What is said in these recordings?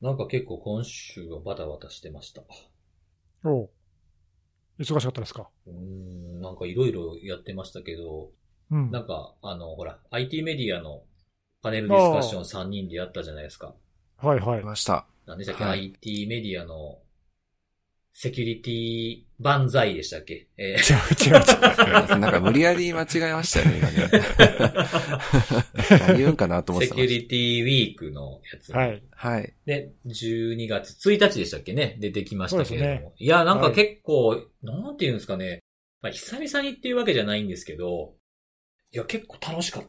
なんか結構今週はバタバタしてました。おう忙しかったですか？うーん、なんかいろいろやってましたけど、うん。なんか、あの、ほら、IT メディアのパネルディスカッション3人でやったじゃないですか。はいはい来。ました。なんでしたっけ、はい IT メディアのセキュリティ万歳でしたっけ？え違う違う違う。なんか無理やり間違えましたよね、今ね。何言うんかなとー思ってセキュリティウィークのやつ。はい。た。はい。で、12月1日でしたっけね？出てきましたけれども。そうですいや、なんかはい結構、なんていうんですかね。まあ、久々にっていうわけじゃないんですけど、いや、結構楽しかっ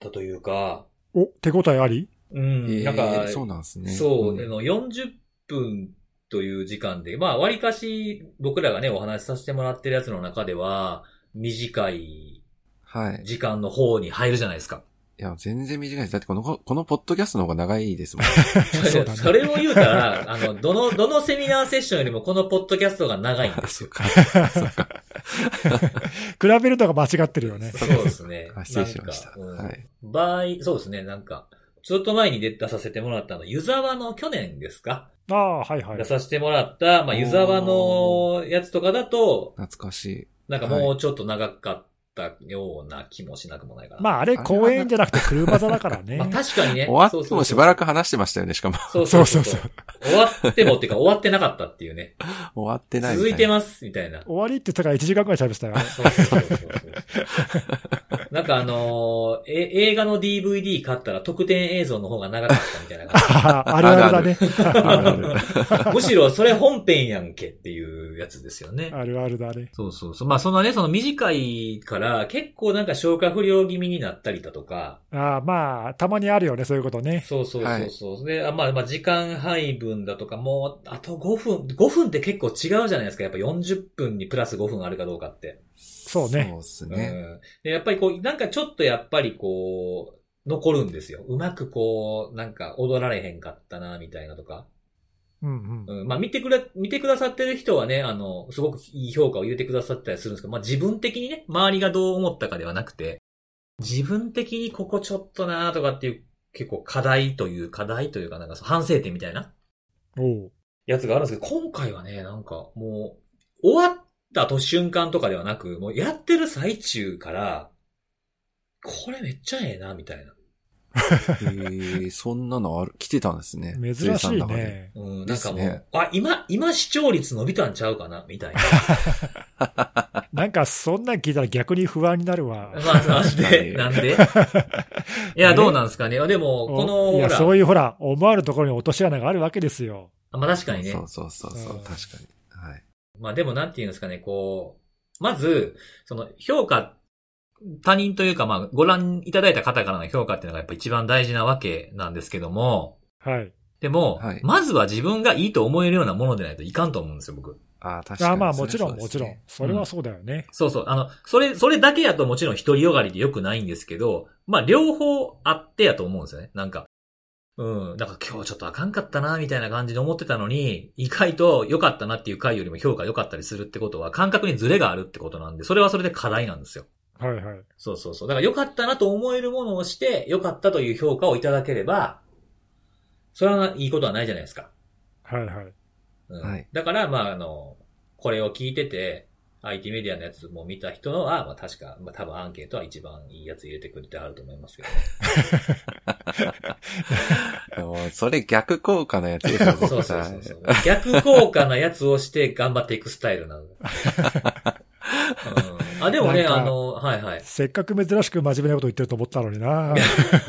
たというか、お、手応えあり？うん、えーなんか、そうなんですね。そう、んあの、40分という時間で、まあ、割かし僕らがね、お話しさせてもらってるやつの中では、短いはい。時間の方に入るじゃないですか。いや、全然短いです。だってこの、このポッドキャストの方が長いですもん。そうだねそれを言うたら、あの、どの、どのセミナーセッションよりもこのポッドキャストが長いんですよ。そっか。そっか。比べるのが間違ってるよね。そうですねあ。失礼しましたなんかうんはい場合、そうですね、なんか、ちょっと前に出出させてもらったの、湯沢の去年ですか、ああ、はいはい出。させてもらった、まあ、湯沢のやつとかだと、懐かしい。なんかもうちょっと長かったような気もしなくもないかな。まああれ公園じゃなくて車座だからね まあ、。確かにね。終わってもしばらく。く話してましたよね、しかも。そうそうそう終わってもっていうか終わってなかったっていうね。終わってない続いてす。ます、みたいな。終わりって言ったから1時間くらい喋ってたよ。そうそうそうそうそう。なんかあのーえ、映画の DVD 買ったら特典映像の方が長かったみたいな感あ あるあるだね。むしろそれ本編やんけっていうやつですよね。あるあるだね。そうそうそう。まあそのね、その短いから結構なんか消化不良気味になったりだとか、ああ、まあ、たまにあるよね、そういうことね。そうそうそうそう。で、あまあまあ時間配分だとかもう、あと5分、5分って結構違うじゃないですか。やっぱ40分にプラス5分あるかどうかって。そうねそうっすうね。ん。で、やっぱりこう、なんかちょっとやっぱりこう、残るんですよ。うまくこう、なんか踊られへんかったな、みたいなとか。うんうん。うん。まあ見てくれ、見てくださってる人はね、あの、すごくいい評価を入れてくださったりするんですけど、まあ自分的にね、周りがどう思ったかではなくて、自分的にここちょっとなとかっていう、結構課題という、課題というかなんか反省点みたいなおうやつがあるんですけど、今回はね、なんかもう、終わったと瞬間とかではなく、もうやってる最中から、これめっちゃええな、みたいな。へえ、そんなのある、来てたんですね。珍しい。ね。うん、なんかもう、ねあ、今、今視聴率伸びたんちゃうかな、みたいな。なんか、そんなん聞いたら逆に不安になるわ。まあ、なんで、なんで？いや、どうなんですかね？でも、この、いや、ほら、そういうほら、思わぬところに落とし穴があるわけですよ。まあ確かにねそ。うそうそうそうう、ん確かに。はい。まあでもなんていうんですかね、こう、まず、その評価、他人というかまあご覧いただいた方からの評価っていうのがやっぱ一番大事なわけなんですけども、はい。でも、はいまずは自分がいいと思えるようなものでないといかんと思うんですよ、僕。ああ、確かに。あまあ、もちろん、ねもちろん。それはそうだよね。そうそう。あの、それ、それだけやともちろん独りよがりで良くないんですけど、まあ両方あってやと思うんですよね。なんか。うん。なんか今日ちょっとあかんかったな、みたいな感じで思ってたのに、意外と良かったなっていう回よりも評価良かったりするってことは、感覚にズレがあるってことなんで、それはそれで課題なんですよ。はいはい。そうそうそう。だから良かったなと思えるものをして、良かったという評価をいただければ、それはいいことはないじゃないですか。はいはい。うんはいだから、まあ、あの、これを聞いてて、IT メディアのやつも見た人のは、まあ確か、まあ多分アンケートは一番いいやつ入れてくれてあると思いますけど、もうそれ逆効果のやつですよ、そうそうそうそう。逆効果なやつをして頑張っていくスタイルなの。うん、あ、でもね、あの、はいはい。せっかく珍しく真面目なこと言ってると思ったのにな。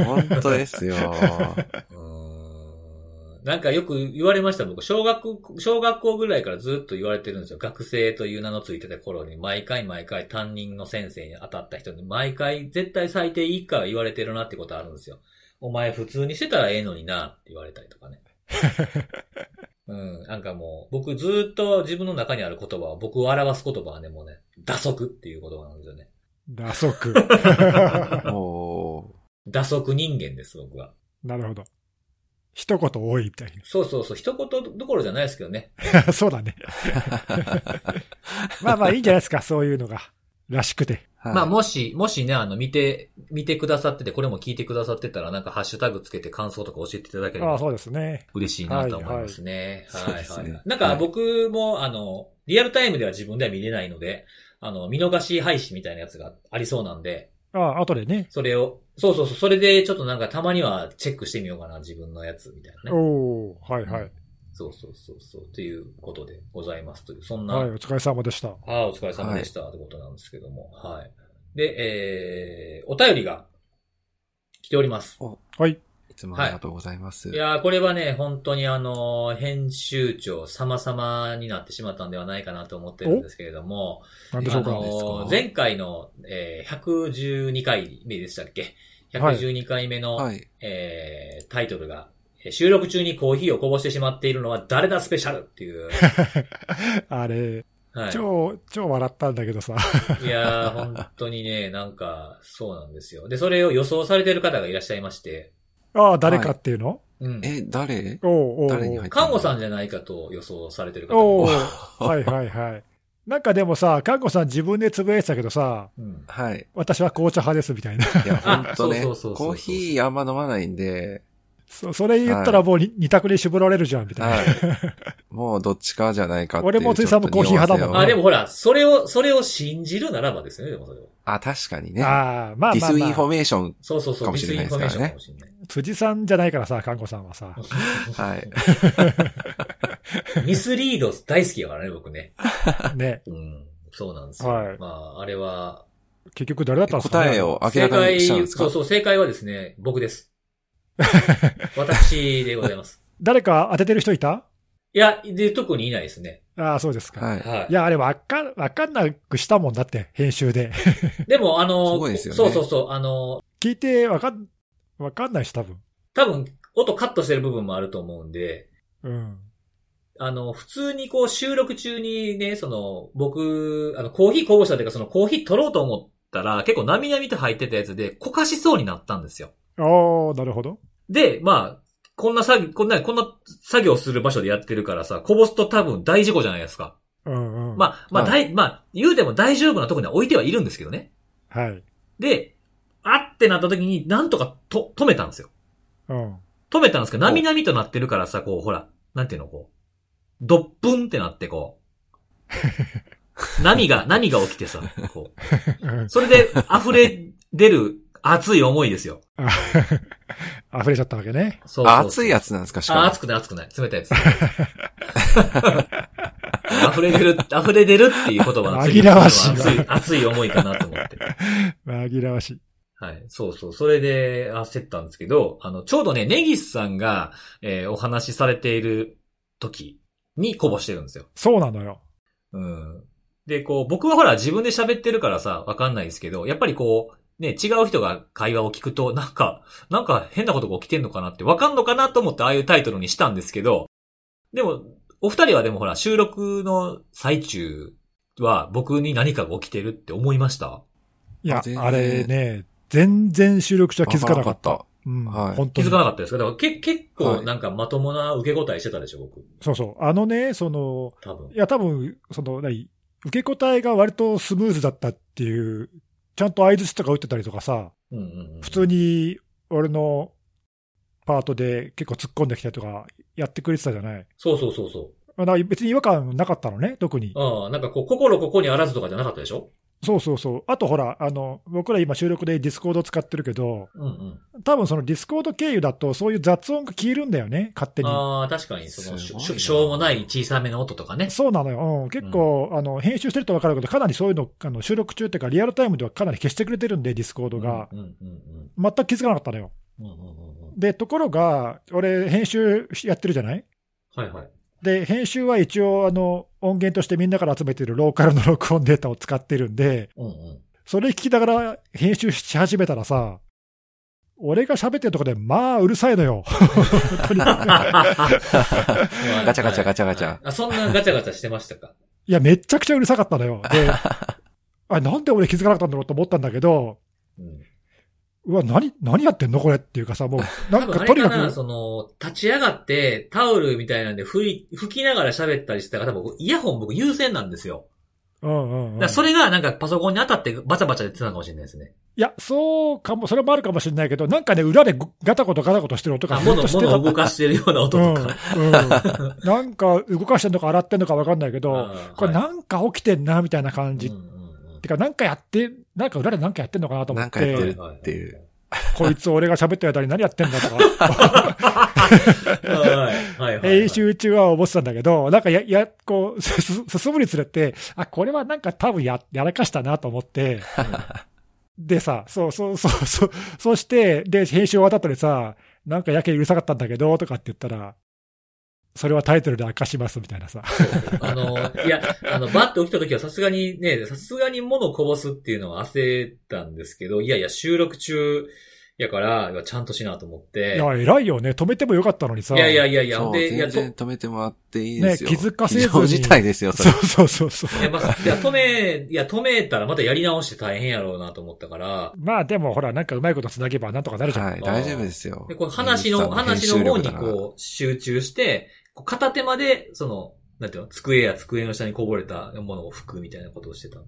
本当ですよ。うーんなんかよく言われました、僕。小学、小学校ぐらいからずっと言われてるんですよ。学生という名のついてた頃に、毎回毎回担任の先生に当たった人に、毎回絶対最低以下は言われてるなってことあるんですよ。お前普通にしてたらええのになって言われたりとかね。うん、なんかもう、僕ずっと自分の中にある言葉は、僕を表す言葉はね、もうね、打足っていう言葉なんですよね。打足。お打足人間です、僕は。なるほど。一言多いみたいそうそうそう、一言どころじゃないですけどね。な。そうだね。まあまあいいんじゃないですか、そういうのが。らしくて。はいまあ、もし、もしね、あの、見て、見てくださってて、これも聞いてくださってたら、なんかハッシュタグつけて感想とか教えていただければああ、そうですね。嬉しいなと思いますね。はいはい、はい。そうですねなんか僕も、あの、リアルタイムでは自分では見れないので、あの、見逃し配信みたいなやつがありそうなんで、ああ、後でね。それを、そうそうそう、それでちょっとなんかたまにはチェックしてみようかな、自分のやつみたいなね。おー、はいはい。そうそうそうそう、ということでございますという、そんな、はい、お疲れ様でした。はい、お疲れ様でした、ってことなんですけども、はい。で、えー、お便りが来ております。はい。いつもありがとうございます。いやー、これはね、本当にあの、編集長様々になってしまったんではないかなと思ってるんですけれども、あなんでしょうか。の前回の、えー、112回目でしたっけ？はい ?112 回目の、はい。えー、タイトルが、えー収録中にコーヒーをこぼしてしまっているのは誰だスペシャルっていう。あれ、はい。超、超笑ったんだけどさ。いやー、本当にね、なんか、そうなんですよ。で、それを予想されている方がいらっしゃいまして、ああ、誰かっていうの、うん。え、誰？おうおう誰に入った看護さんじゃないかと予想されてる方がおはいはいはい。なんかでもさ、看護さん自分でつぶやいてたけどさ、うん。はい。私は紅茶派ですみたいな。いや、ほんとね。そうそうそうそうそうコーヒーあんま飲まないんで、そそれ言ったらもうに二択に絞られるじゃん、みたいな。はい。もうどっちかじゃないかっていう。俺も辻さんもコーヒー派だもんねあ、でもほら、それを、それを信じるならばですよね、でもそれを。あ、確かにね。ああ、まあディまあ、まあ、スインフォメーション。そうそうそう、かもしれないですからねミスインフォメーションかもしれない。辻さんじゃないからさ、看護さんはさ。はい。ミスリード大好きやからね、僕ね。ね。うん。そうなんですよ。はいまあ、あれは、結局誰だったんですか、ね、答えを明正らかに解、したんですか？そうそう、正解はですね、僕です。私でございます。誰か当ててる人いた？いや、で、特にいないですね。ああ、そうですか。はい。はいい。や、あれわかん、わかんなくしたもんだって、編集で。でも、あの、すごいですよねそうそうそう、あの、聞いてわかん、わかんないし、多分。多分、音カットしてる部分もあると思うんで、うん。あの、普通にこう収録中にね、その、僕、あの、コーヒーこぼしたというか、そのコーヒー取ろうと思ったら、結構なみなみと入ってたやつで、こかしそうになったんですよ。ああ、なるほど。で、まあ、こんな作業、こんな、こんな作業する場所でやってるからさ、こぼすと多分大事故じゃないですか。うんうん。まあ、まあ、は大、まあ、言うても大丈夫なとこには置いてはいるんですけどね。はい。で、あってなった時に、なんとかと、止めたんですよ。うん。止めたんですけど、なみなみとなってるからさ、こう、ほら、なんていうの、こう、ドップンってなって、こう、波が、波が起きてさ、こうんう、それで溢れ出る熱い思いですよ。あ 溢れちゃったわけね。そうそうそうあ、熱いやつなんですかしかも。あ、熱くない熱くない。冷たいやつ。溢れ出る、溢れ出るっていう言葉紛らわしいわ熱い、熱い思いかなと思って。紛らわしい。はい。そうそう。それで焦ったんですけど、あの、ちょうどね、ネギスさんが、えーお話しされている時にこぼしてるんですよ。そうなのよ。うん。で、こう、僕はほら自分で喋ってるからさ、わかんないですけど、やっぱりこう、ね、違う人が会話を聞くと、なんか、なんか変なことが起きてんのかなってわかんのかなと思ってああいうタイトルにしたんですけど、でも、お二人はでもほら、収録の最中は僕に何かが起きてるって思いました？いやあ全、然あれね、全然収録中は気づかなかった。わうん。はい本当に気づかなかったですか？だからけ結はい構なんかまともな受け答えしてたでしょ、僕。そうそう。あのね、その、多分い。や、多分、その、何、受け答えが割とスムーズだったっていう、ちゃんと合図とか打ってたりとかさ、うんうんうん。普通に俺のパートで結構突っ込んできたりとかやってくれてたじゃない？そうそうそうそう。別に違和感なかったのね、特に。ああ、なんかこう、心ここにあらずとかじゃなかったでしょ？そうそうそう。あとほら、あの、僕ら今収録で Discord 使ってるけど、うんうん。多分その Discord 経由だとそういう雑音が消えるんだよね、勝手に。ああ、確かに、その、しょしょうもない小さめの音とかね。そうなのよ。うん、結構、あの、編集してると分かるけど、かなりそういうの、あの収録中っていうか、リアルタイムではかなり消してくれてるんで、 Discord が。うんうんうん全く気づかなかったのよ。うん。うんうんうんうん。で、ところが、俺、編集やってるじゃない？はいはい。で、編集は一応、あの、音源としてみんなから集めてるローカルの録音データを使ってるんで、うんうん。それ聞きながら編集し始めたらさ、俺が喋ってるとこで、まあ、うるさいのよ。ガチャガチャガチャガチャあ、そんなガチャガチャしてましたか？いや、めっちゃくちゃうるさかったのよ。で、あなんで俺気づかなかったんだろうと思ったんだけど、うん。うわ、何、何やってんのこれっていうかさ、もう、なんかとにかく、その、立ち上がって、タオルみたいなんで吹い、吹きながら喋ったりしてたから、多分イヤホン僕優先なんですよ。うんうん、うん。だそれがなんかパソコンに当たってバチャバチャ言ってたのかもしれないですね。いや、そうかも、それもあるかもしれないけど、なんかね、裏でガタコトガタコトしてる音があ、物、ずっとしてた。物を動かしてるような音とか。うん、うん。なんか動かしてんのか洗ってんのかわかんないけど、これはいなんか起きてんな、みたいな感じ。てか、なんかやって、なんか裏でなんかやってんのかなと思っなんかやってるて、っていう。こいつ俺が喋ってる間に何やってんだとか、はい。はい。はい。編集中は思ってたんだけど、なんかや、や、こう、進むにつれて、あ、これはなんか多分や、やらかしたなと思って、でさ、そうそうそう、そう、そして、で、編集終わった後にさ、なんかやけにうるさかったんだけど、とかって言ったら、それはタイトルで明かしますみたいなさ。あの、いや、あの、バッと起きた時はさすがにね、さすがに物をこぼすっていうのは焦ったんですけど、いやいや、収録中やから、ちゃんとしなと思って。いや、偉いよね。止めてもよかったのにさ。いやいやいやいや、で、いや、と全然止めてもらっていいですよ。ね気づかせずに非常事態ですよ、それ。そうそうそうそう。いや、まあ、いや、止め、いや、止めたらまたやり直して大変やろうなと思ったから、まあでもほら、なんかうまいこと繋げばなんとかなるじゃん。はい、大丈夫ですよ。で、この話の、話の方にこう、集中して、片手まで、その、なんていうの、机や机の下にこぼれたものを拭くみたいなことをしてた。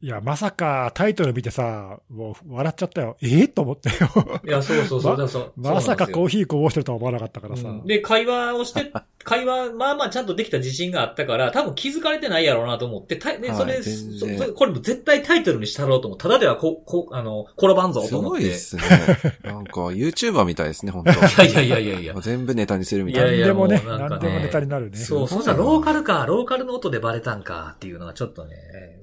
いや、まさかタイトル見てさ、もう笑っちゃったよ。え？えと思ったよ。いや、そうそうそう。まそうまさかコーーヒーこぼしてるとは思わなかったからさ。うんで、会話をして、会話、まあまあちゃんとできた自信があったから、多分気づかれてないやろうなと思って、たで、それ、はいそそこれも絶対タイトルにしたろうと思う。ただではこ、こ、あの、転ばんぞすと思って。ごいですね。なんか、YouTuber みたいですね、本当いやいやいやいやいや。全部ネタにするみたいな。いやいやもうなんかね何でもネタになるね。そう、そしたらローカルか、ローカルの音でバレたんかっていうのはちょっとね、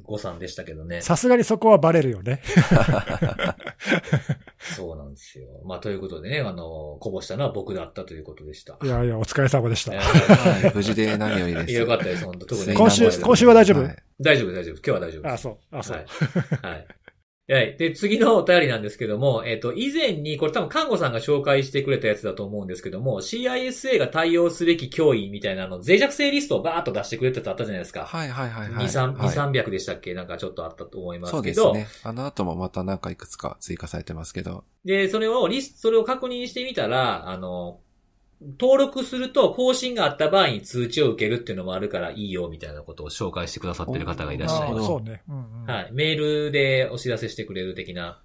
誤算でしたけどね。さすがにそこはバレるよね。そうなんですよ。まあ、ということでね、あの、こぼしたのは僕だったということでした。いやいや、お疲れ様でした。えはい、無事で何よりです。よかったです、本当特にね。今週今週は大丈夫？はい大丈夫、大丈夫。今日は大丈夫です。あ、そう。あ、そう。はい。はい。はい。で、次のお便りなんですけども、えっ、と、以前に、これ多分、看護さんが紹介してくれたやつだと思うんですけども、CISA が対応すべき脅威みたいなあの、脆弱性リストをバーっと出してくれたやつあったじゃないですか。はいはいはいはい。2、3、はい2 300でしたっけ？なんかちょっとあったと思いまそうすけど。ですね。あの後もまたなんかいくつか追加されてますけど。で、それをリスト、それを確認してみたら、あの、登録すると更新があった場合に通知を受けるっていうのもあるからいいよみたいなことを紹介してくださってる方がいらっしゃいます。そうね。うんうん。はい。メールでお知らせしてくれる的な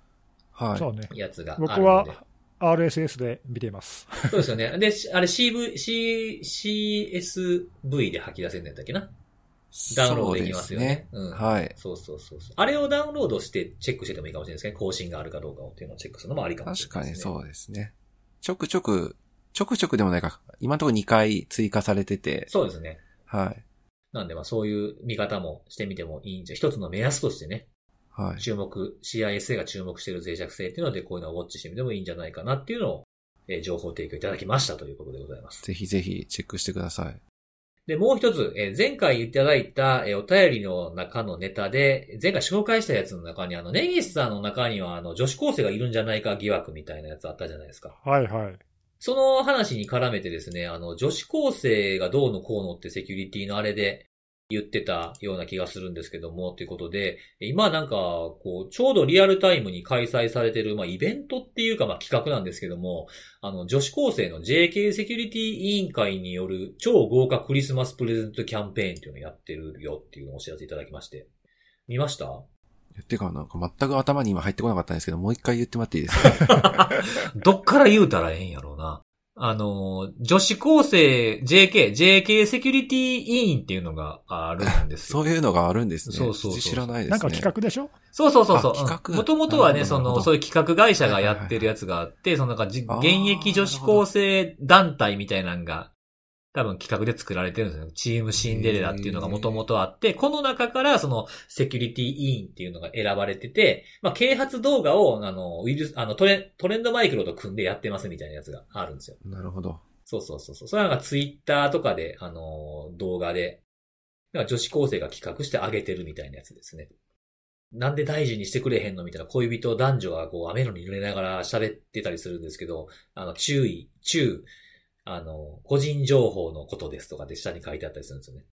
はい。そうね。やつがあるので。僕は RSS で見ています。そうですよね。で、しあれ CV、C、CSV で吐き出せるんだったっけな？ダウンロードできますよね。そうですうん。はい。そうそうそうそう。あれをダウンロードしてチェックしててもいいかもしれないですね。更新があるかどうかをっていうのをチェックするのもありかもしれないですね。確かにそうですね。ちょくちょく、ちょくちょくでもないか、今のところ2回追加されてて、そうですね。はい。なんでまあそういう見方もしてみてもいいんじゃ、一つの目安としてね、はい。注目、CISA が注目している脆弱性っていうのでこういうのをウォッチしてみてもいいんじゃないかなっていうのを、えー情報提供いただきましたということでございます。ぜひぜひチェックしてください。で、もう一つ、えー前回いただいた、えーお便りの中のネタで、前回紹介したやつの中に、あの、ネギスさんの中には、あの、女子高生がいるんじゃないか疑惑みたいなやつあったじゃないですか。はいはい。その話に絡めてですね、あの、女子高生がどうのこうのってセキュリティのあれで言ってたような気がするんですけども、ということで、今なんか、こう、ちょうどリアルタイムに開催されてる、まあ、イベントっていうか、まあ、企画なんですけども、あの、女子高生の JK セキュリティ委員会による超豪華クリスマスプレゼントキャンペーンっていうのをやってるよっていうのをお知らせいただきまして。見ました？てか、なんか全く頭に今入ってこなかったんですけど、もう一回言ってもらっていいですか？どっから言うたらええんやろうな。あの、女子高生 JK、JK セキュリティ委員っていうのがあるんですよ。そういうのがあるんですね。そうそうそう知らないですね。なんか企画でしょ？そうそうそうそう。あ企画もともとはね、その、そういう企画会社がやってるやつがあって、そのなんか現役女子高生団体みたいなのが、多分企画で作られてるんですよ。チームシンデレラっていうのがもともとあって、この中からそのセキュリティ委員っていうのが選ばれてて、まあ、啓発動画を、あの、ウイルス、あの、トレトレンドマイクロと組んでやってますみたいなやつがあるんですよ。なるほど。そうそうそうそう。それはなんかツイッターとかで、あのー動画で、なんか女子高生が企画してあげてるみたいなやつですね。なんで大事にしてくれへんのみたいな恋人男女がこう、雨のに濡れながら喋ってたりするんですけど、あの、注意、注、あの、個人情報のことですとかで下に書いてあったりするんですよね。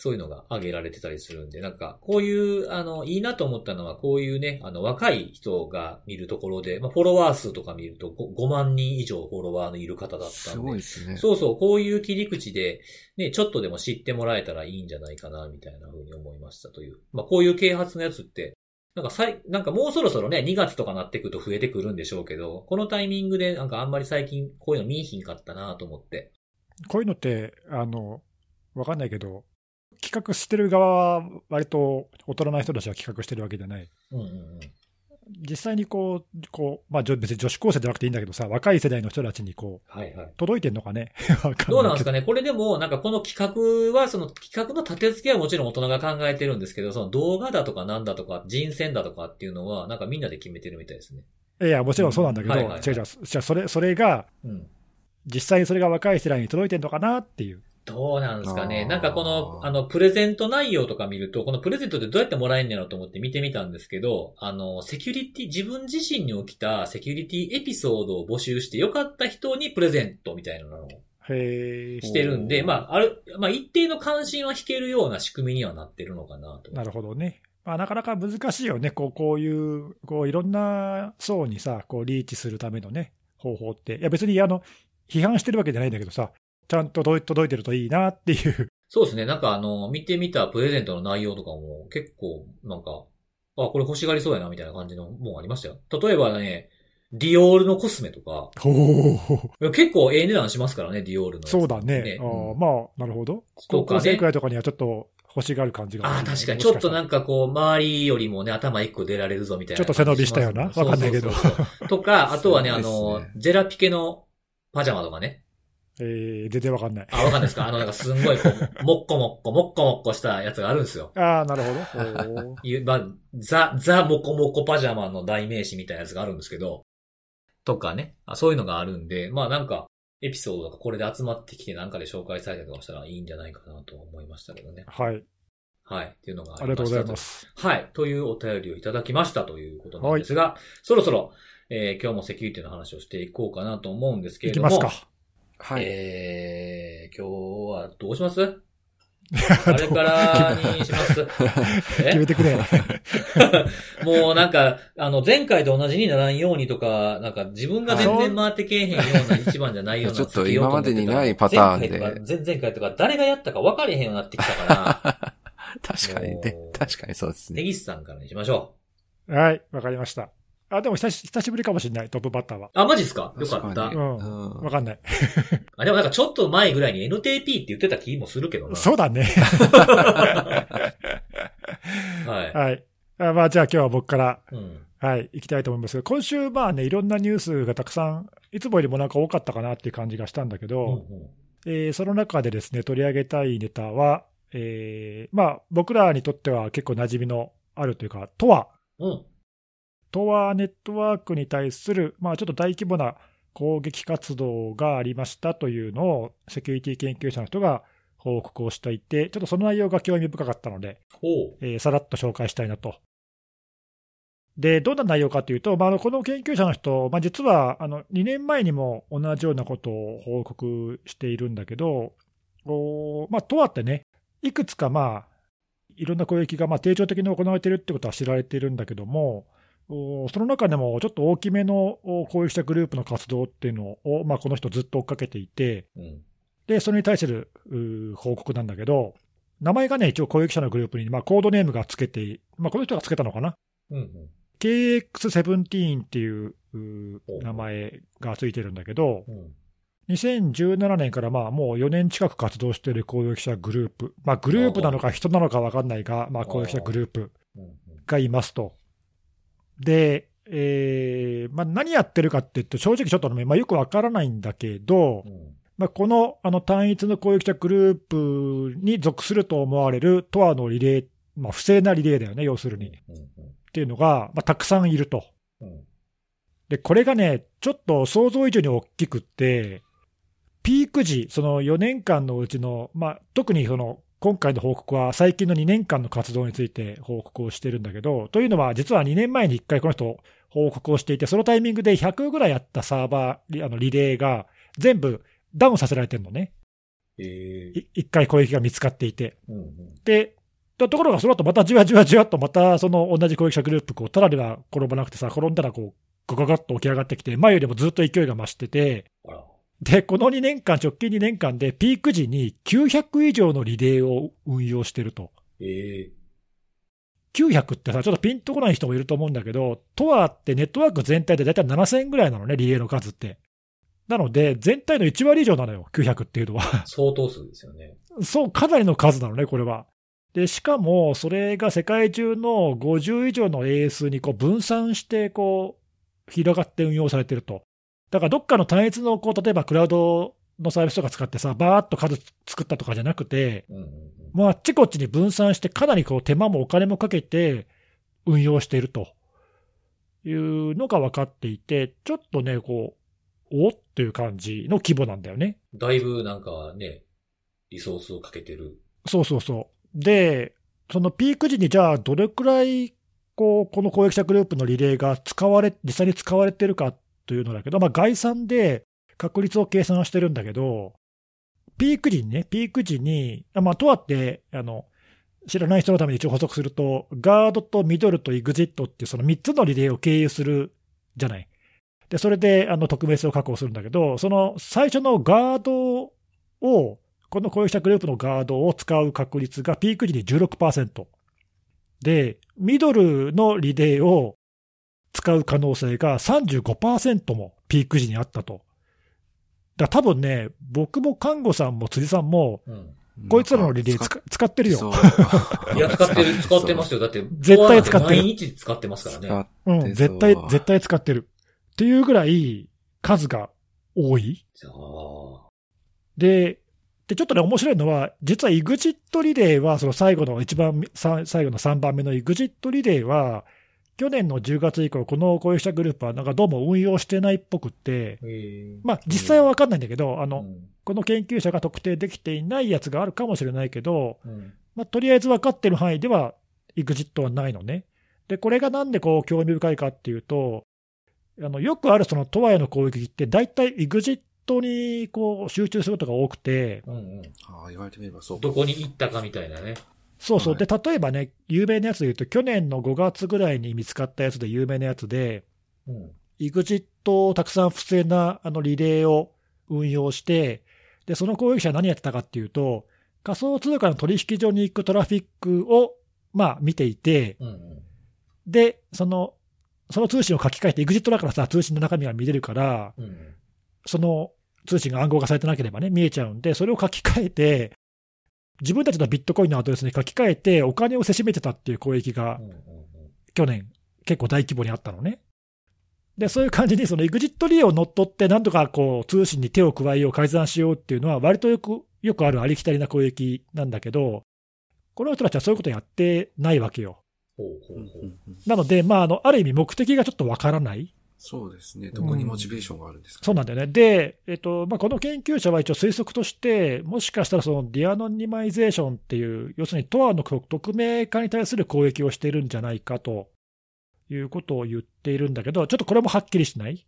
そういうのが挙げられてたりするんで、なんか、こういう、あの、いいなと思ったのは、こういうね、あの、若い人が見るところで、まあ、フォロワー数とか見ると 5, 5万人以上フォロワーのいる方だったすんで、ごいですね。そうそう、こういう切り口で、ね、ちょっとでも知ってもらえたらいいんじゃないかな、みたいな風に思いましたという。まあ、こういう啓発のやつって、なんかさい、なんかもうそろそろね、2月とかなってくると増えてくるんでしょうけど、このタイミングでなんかあんまり最近こういうの見えひんかったなと思って。こういうのって、あの、わかんないけど、企画してる側は割と大人な人たちが企画してるわけじゃない。うんうんうん。実際にこう、こう、まあ、別に女子高生じゃなくていいんだけどさ、若い世代の人たちにこう、はいはい。届いてんのかね？わかどうなんですかね？これでも、なんかこの企画は、その企画の立て付けはもちろん大人が考えてるんですけど、その動画だとかなんだとか、人選だとかっていうのは、なんかみんなで決めてるみたいですね。いや、もちろんそうなんだけど、違う違う、じゃあそれ、それが、うん。実際にそれが若い世代に届いてんのかなっていう。どうなんですかねなんかこの、あの、プレゼント内容とか見ると、このプレゼントってどうやってもらえんねやろと思って見てみたんですけど、あの、セキュリティ、自分自身に起きたセキュリティエピソードを募集してよかった人にプレゼントみたいなのをへしてるんで、まあ、ある、まあ一定の関心は引けるような仕組みにはなってるのかなと。なるほどね。まあ、なかなか難しいよね、こうこういう、こういろんな層にさ、こうリーチするためのね、方法って。いや、別にあの批判してるわけじゃないんだけどさ、ちゃんと届いてるといいなっていう。そうですね。なんかあの、見てみたプレゼントの内容とかも結構、なんか、あ、これ欲しがりそうやなみたいな感じのもんありましたよ。例えばね、ディオールのコスメとか、結構ええ値段しますからね、ディオールのやつ。そうだね。あうんーまあ、なるほど。とかねらいとかにはちょっと欲しがる感じがああ、確かに。ちょっとなんんかこう、周りよりもね、頭一個出られるぞみたいな。ちょっと背伸びしたよなわかんないけどそうそうそうそうとか、あとはね、あのジェラピケのパジャマとかね。えー、全然わかんない。あ、わかんないですか？あの、なんかすんごいこう、もっこもっこ、もっこもっこしたやつがあるんですよ。ああ、なるほど。いうまあ、ザ、ザモコモコパジャマの代名詞みたいなやつがあるんですけど、とかね。あそういうのがあるんで、まあなんか、エピソードとかこれで集まってきてなんかで紹介されたりとかしたらいいんじゃないかなと思いましたけどね。はい。はい。っていうのがあありがとうございまましたす。はい。というお便りをいただきましたということなんですが、そろそろ、えー今日もセキュリティの話をしていこうかなと思うんですけれども。いきますか。はい。えー、今日はどうします？あれからにします え？決めてくれ。もうなんか、あの、前回と同じにならんようにとか、なんか自分が全然回ってけえへんような一番じゃないようなちょっと今までにないパターンで前回とか前々回とか誰がやったか分かれへんようになってきたから、確かにね確かにそうですね。ネギスさんからにしましょはい、わかりました。あ、でも久し久しぶりかもしれない、トップバッターは。う。あ、マジっすか？よかった。うんうんわかんない。あ、でもなんかちょっと前ぐらいに NTP って言ってた気もするけどな。そうだね。はい。はい。あまあ、じゃあ今日は僕から、うん。はい、行きたいと思います今週、まあね、いろんなニュースがたくさん、いつもよりもなんか多かったかなっていう感じがしたんだけど、うんうんえーその中でですね、取り上げたいネタは、えーまあ、僕らにとっては結構馴染みのあるというか、トア、うん。トアネットワークに対する、まあ、ちょっと大規模な攻撃活動がありましたというのを、セキュリティ研究者の人が報告をしていて、ちょっとその内容が興味深かったので。えーさらっと紹介したいなと。で、どんな内容かというと、まあ、この研究者の人、まあ、実はあの2年前にも同じようなことを報告しているんだけど、おまあ、とはってね、いくつか、まあ、いろんな攻撃がまあ定常的に行われているってことは知られているんだけども、おその中でもちょっと大きめのお攻撃者グループの活動っていうのを、まあ、この人ずっと追っかけていて、うん。で、それに対する報告なんだけど、名前がね、一応攻撃者のグループに、まあ、コードネームがつけて、まあ、この人がつけたのかな？うんうん。?KX17 っていう名前がついてるんだけど、うん。2017年からまあもう4年近く活動している攻撃者グループ、まあ、グループなのか人なのか分かんないが、まあ、攻撃者グループ。がいますと。で、えーまあ、何やってるかって言うと、正直ちょっとね、まあ、よく分からないんだけど、うんまあ、このあの単一の攻撃者グループに属すると思われるトアのリレー、まあ、不正なリレーだよね、要するに。っうんていうのが、まあ、たくさんいると。うん。で、これがね、ちょっと想像以上に大きくって、ピーク時、その4年間のうちの、まあ、特にその今回の報告は、最近の2年間の活動について報告をしてるんだけど、というのは、実は2年前に1回この人、報告をしていて、そのタイミングで100ぐらいあったサーバー、リあのリレーが全部ダウンさせられてるのね。ええい一回攻撃が見つかっていて。うんうん。で、とところがその後またじわじわじわっとまたその同じ攻撃者グループ、こう、ただでは転ばなくてさ、転んだらこう、ガガガッと起き上がってきて、前よりもずっと勢いが増してて。で、この2年間、直近2年間でピーク時に900以上のリレーを運用してると。ええ900ってさ、ちょっとピンとこない人もいると思うんだけど、トアってネットワーク全体でだいたい7000ぐらいなのね、リレーの数って。なので、全体の1割以上なのよ、900っていうのは。相当数ですよね。そう、かなりの数なのね、これは。で、しかも、それが世界中の50以上の AS にこう分散して、こう、広がって運用されてると。だから、どっかの単一の、こう、例えばクラウドのサービスとか使ってさ、バーっと数作ったとかじゃなくて、うんうんうん。もうあっちこっちに分散して、かなりこう手間もお金もかけて運用しているというのが分かっていて、ちょっとね、こう、おっていう感じの規模なんだよね。だいぶなんかね、リソースをかけてる。そうそうそう。で、そのピーク時にじゃあどれくらい、こう、この攻撃者グループのリレーが使われ、実際に使われてるかというのだけど、まあ概算で確率を計算してるんだけど、ピーク時にね、ピーク時に、まあ、とあって、あの、知らない人のために一応補足すると、ガードとミドルとエグジットっていうその3つのリレーを経由するじゃない。で、それで、あの、匿名性を確保するんだけど、その最初のガードを、この攻撃者グループのガードを使う確率がピーク時に16%。で、ミドルのリレーを使う可能性が35%もピーク時にあったと。だから多分ね、僕も看護さんも辻さんも、うん。こいつらのリレー使ってるよ。いや、使ってる、使ってますよ。だって、絶対使ってる毎日使ってますからね。うん、て絶対絶対使ってる。っていうぐらい数が多い。で、で、ちょっとね、面白いのは、実は EXIT リレーは、その最後の一番、さ最後の3番目の EXIT リレーは、去年の10月以降、この攻撃者グループはなんかどうも運用してないっぽくって。まあ実際は分かんないんだけど、あの、うん。この研究者が特定できていないやつがあるかもしれないけど、うん。まあとりあえず分かってる範囲では EXIT はないのね。で、これがなんでこう興味深いかっていうと、あの、よくあるそのトワへの攻撃って大体 EXIT にこう集中することが多くて、うんうん。ああ、言われてみればそう。どこに行ったかみたいなね。そうそう。はいで、例えばね、有名なやつで言うと、去年の5月ぐらいに見つかったやつで有名なやつで、うん。EXIT をたくさん不正なあのリレーを運用して、で、その攻撃者は何やってたかっていうと、仮想通貨の取引所に行くトラフィックを、まあ、見ていて、うんうん。で、その、その通信を書き換えて、EXIT だからさ、通信の中身が見れるから、うん。その通信が暗号化されてなければね、見えちゃうんで、それを書き換えて、自分たちのビットコインのアドレスに書き換えて、お金をせしめてたっていう攻撃が。去年、結構大規模にあったのね。で、そういう感じに、その EXIT 利用を乗っ取って、なんとかこう、通信に手を加えよう、改ざんしようっていうのは、割とよく、よくあるありきたりな攻撃なんだけど、この人たちはそういうことやってないわけよ。なので、まあ、あの、ある意味目的がちょっとわからない。そうですね。どこにモチベーションがあるんですか、そうなんだよね。で、えっと、まあ、この研究者は一応推測として、もしかしたらその deanonymization っていう、要するに Tor の匿名化に対する攻撃をしているんじゃないかということを言っているんだけど、ちょっとこれもはっきりしない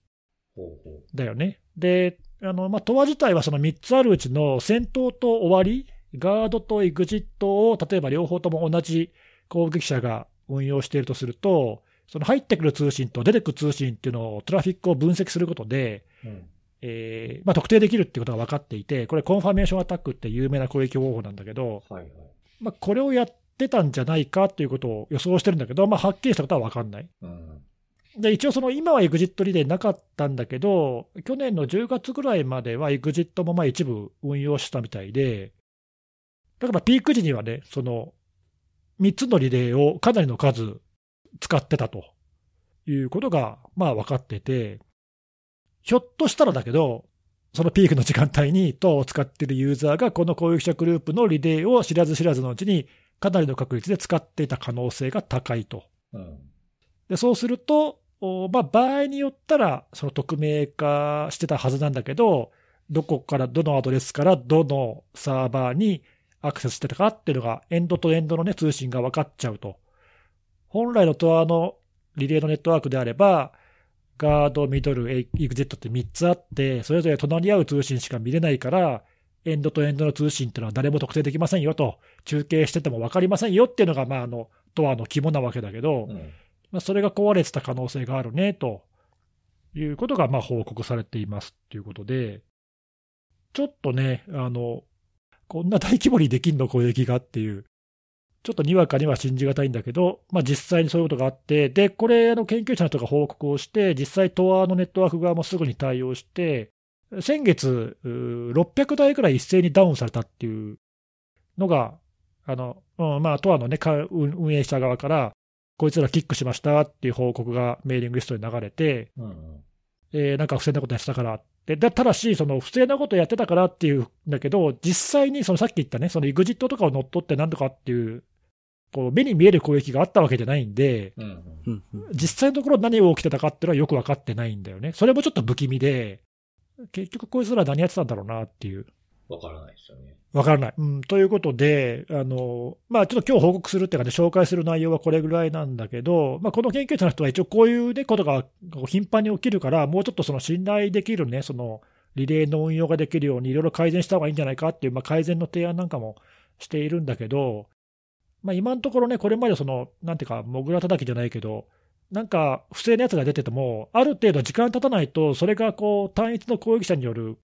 ほうほだよね。で、あの、まあ、 Tor 自体はその3つあるうちの先頭と終わり、ガードとエグジットを、例えば両方とも同じ攻撃者が運用しているとすると、その入ってくる通信と出てくる通信っていうのをトラフィックを分析することで、う。うん。えーまあ、特定できるっていうことが分かっていて、これ、コンファメーションアタックって有名な攻撃方法なんだけど、はいはい。まあ、これをやってたんじゃないかということを予想してるんだけど、まあ、はっきりしたことは分かんない。うん。で、一応その今はエグジットリレーなかったんだけど、去年の10月ぐらいまではエグジットもまあ一部運用してたみたいで、だからピーク時にはね、その3つのリレーをかなりの数使ってたということがまあ分かってて、ひょっとしたらだけど、そのピークの時間帯に TOR を使っているユーザーがこの攻撃者グループのリレーを知らず知らずのうちにかなりの確率で使っていた可能性が高いと。うん。でそうすると、おまあ、場合によったら、その匿名化してたはずなんだけど、どこから、どのアドレスからどのサーバーにアクセスしてたかっていうのが、エンドとエンドの、ね、通信が分かっちゃうと。本来のトアのリレーのネットワークであれば、ガード、ミドル、エグジットって3つあって、それぞれ隣り合う通信しか見れないから、エンドとエンドの通信っていうのは誰も特定できませんよと、中継してても分かりませんよっていうのが、まあ、あの、トアの肝なわけだけど、うん。まあ、それが壊れてた可能性があるね、ということが、まあ、報告されていますということで、ちょっとね、あの、こんな大規模にできんの攻撃がっていう、ちょっとにわかには信じがたいんだけど、まあ、実際にそういうことがあって、で、これ、あの、研究者の人が報告をして、実際、トアのネットワーク側もすぐに対応して、先月、うー600台くらい一斉にダウンされたっていうのが、あの、うん、まあ、トアのね、か運運営者側から、こいつらキックしましたっていう報告がメーリングリストに流れて、うん。えーなんか不正なことやってたからって、でただし、その不正なことやってたからっていうんだけど、実際にそのさっき言ったね、その EXIT とかを乗っ取ってなんとかっていう、こう目に見える攻撃があったわけじゃないんで、うん。うんうん実際のところ何が起きてたかっていうのはよく分かってないんだよね。それもちょっと不気味で、結局こいつら何やってたんだろうなっていう。わからないですよね。わからない。うん、ということで、あの、まあ、ちょっと今日報告するっていうかね、紹介する内容はこれぐらいなんだけど、まあ、この研究者の人は一応こういうね、ことが頻繁に起きるから、もうちょっとその信頼できるね、そのリレーの運用ができるようにいろいろ改善した方がいいんじゃないかっていう、まあ、改善の提案なんかもしているんだけど、まあ、今のところね、これまでその、なんていうか、モグラ叩きじゃないけど、なんか不正なやつが出てても、ある程度時間経たないと、それがこう単一の攻撃者による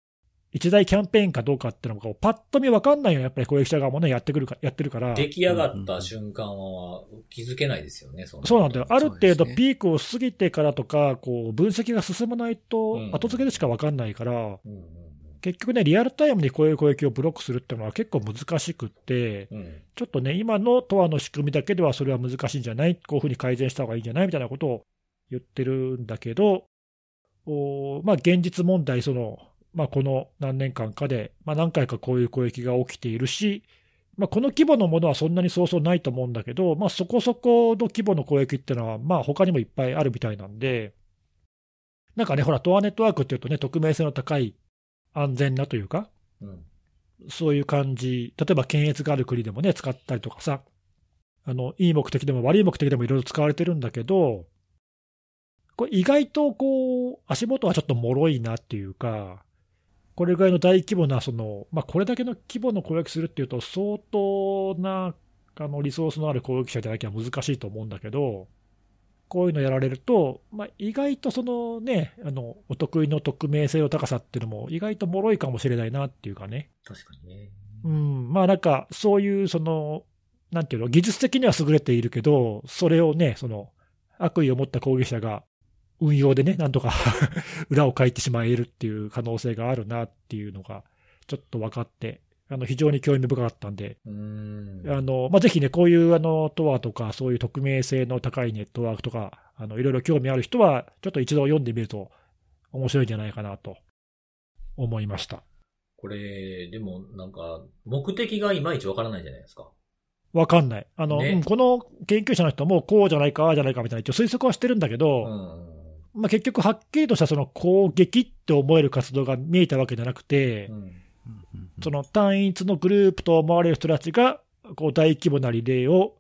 一大キャンペーンかどうかっていうのがパッと見分かんないよ。ね、やっぱり攻撃者側もね、やってくるかやってるから、出来上がった瞬間は気づけないですよね、そそうなんだよ、ある程度ピークを過ぎてからとか、こう分析が進まないとうん、後付けでしか分かんないから、うんうん結局ね、リアルタイムにこういう攻撃をブロックするっていうのは結構難しくって。ちょっとね、今のトアの仕組みだけではそれは難しいんじゃない、こういうふうに改善した方がいいんじゃないみたいなことを言ってるんだけど、おまあ、現実問題、そのまあ、この何年間かで、まあ、何回かこういう攻撃が起きているし、まあ、この規模のものはそんなにそうそうないと思うんだけど、まあ、そこそこの規模の攻撃っていうのは、まあ、他にもいっぱいあるみたいなんで、なんかね、ほら、トアネットワークっていうとね、匿名性の高い安全なというか、うん。そういう感じ、例えば検閲がある国でもね、使ったりとかさ、あのいい目的でも悪い目的でもいろいろ使われてるんだけど、これ意外とこう、足元はちょっと脆いなっていうか、これぐらいの大規模な、その、まあ、これだけの規模の攻撃するっていうと、相当な、あの、リソースのある攻撃者じゃなきゃ難しいと思うんだけど、こういうのやられると、まあ、意外とそのね、あの、お得意の匿名性の高さっていうのも、意外と脆いかもしれないなっていうかね。確かにね。うん、まあなんか、そういう、その、なんていうの、技術的には優れているけど、それをね、その、悪意を持った攻撃者が、運用でね、なんとか 裏をかいてしまえるっていう可能性があるなっていうのが、ちょっと分かって、あの、非常に興味深かったんで、うーん。あの、まあ、ぜひね、こういう、あの、トアとか、そういう匿名性の高いネットワークとか、あの、いろいろ興味ある人は、ちょっと一度読んでみると、面白いんじゃないかなと、思いました。これ、でもなんか、目的がいまいちわからないじゃないですか。わかんない。あの、ねうんこの研究者の人もこうじゃないか、ああじゃないかみたいな一応推測はしてるんだけうど、ん。まあ、結局はっきりとしたその攻撃って思える活動が見えたわけじゃなくて、うん。うんうんその単一のグループと思われる人たちが、こう大規模なリレーを、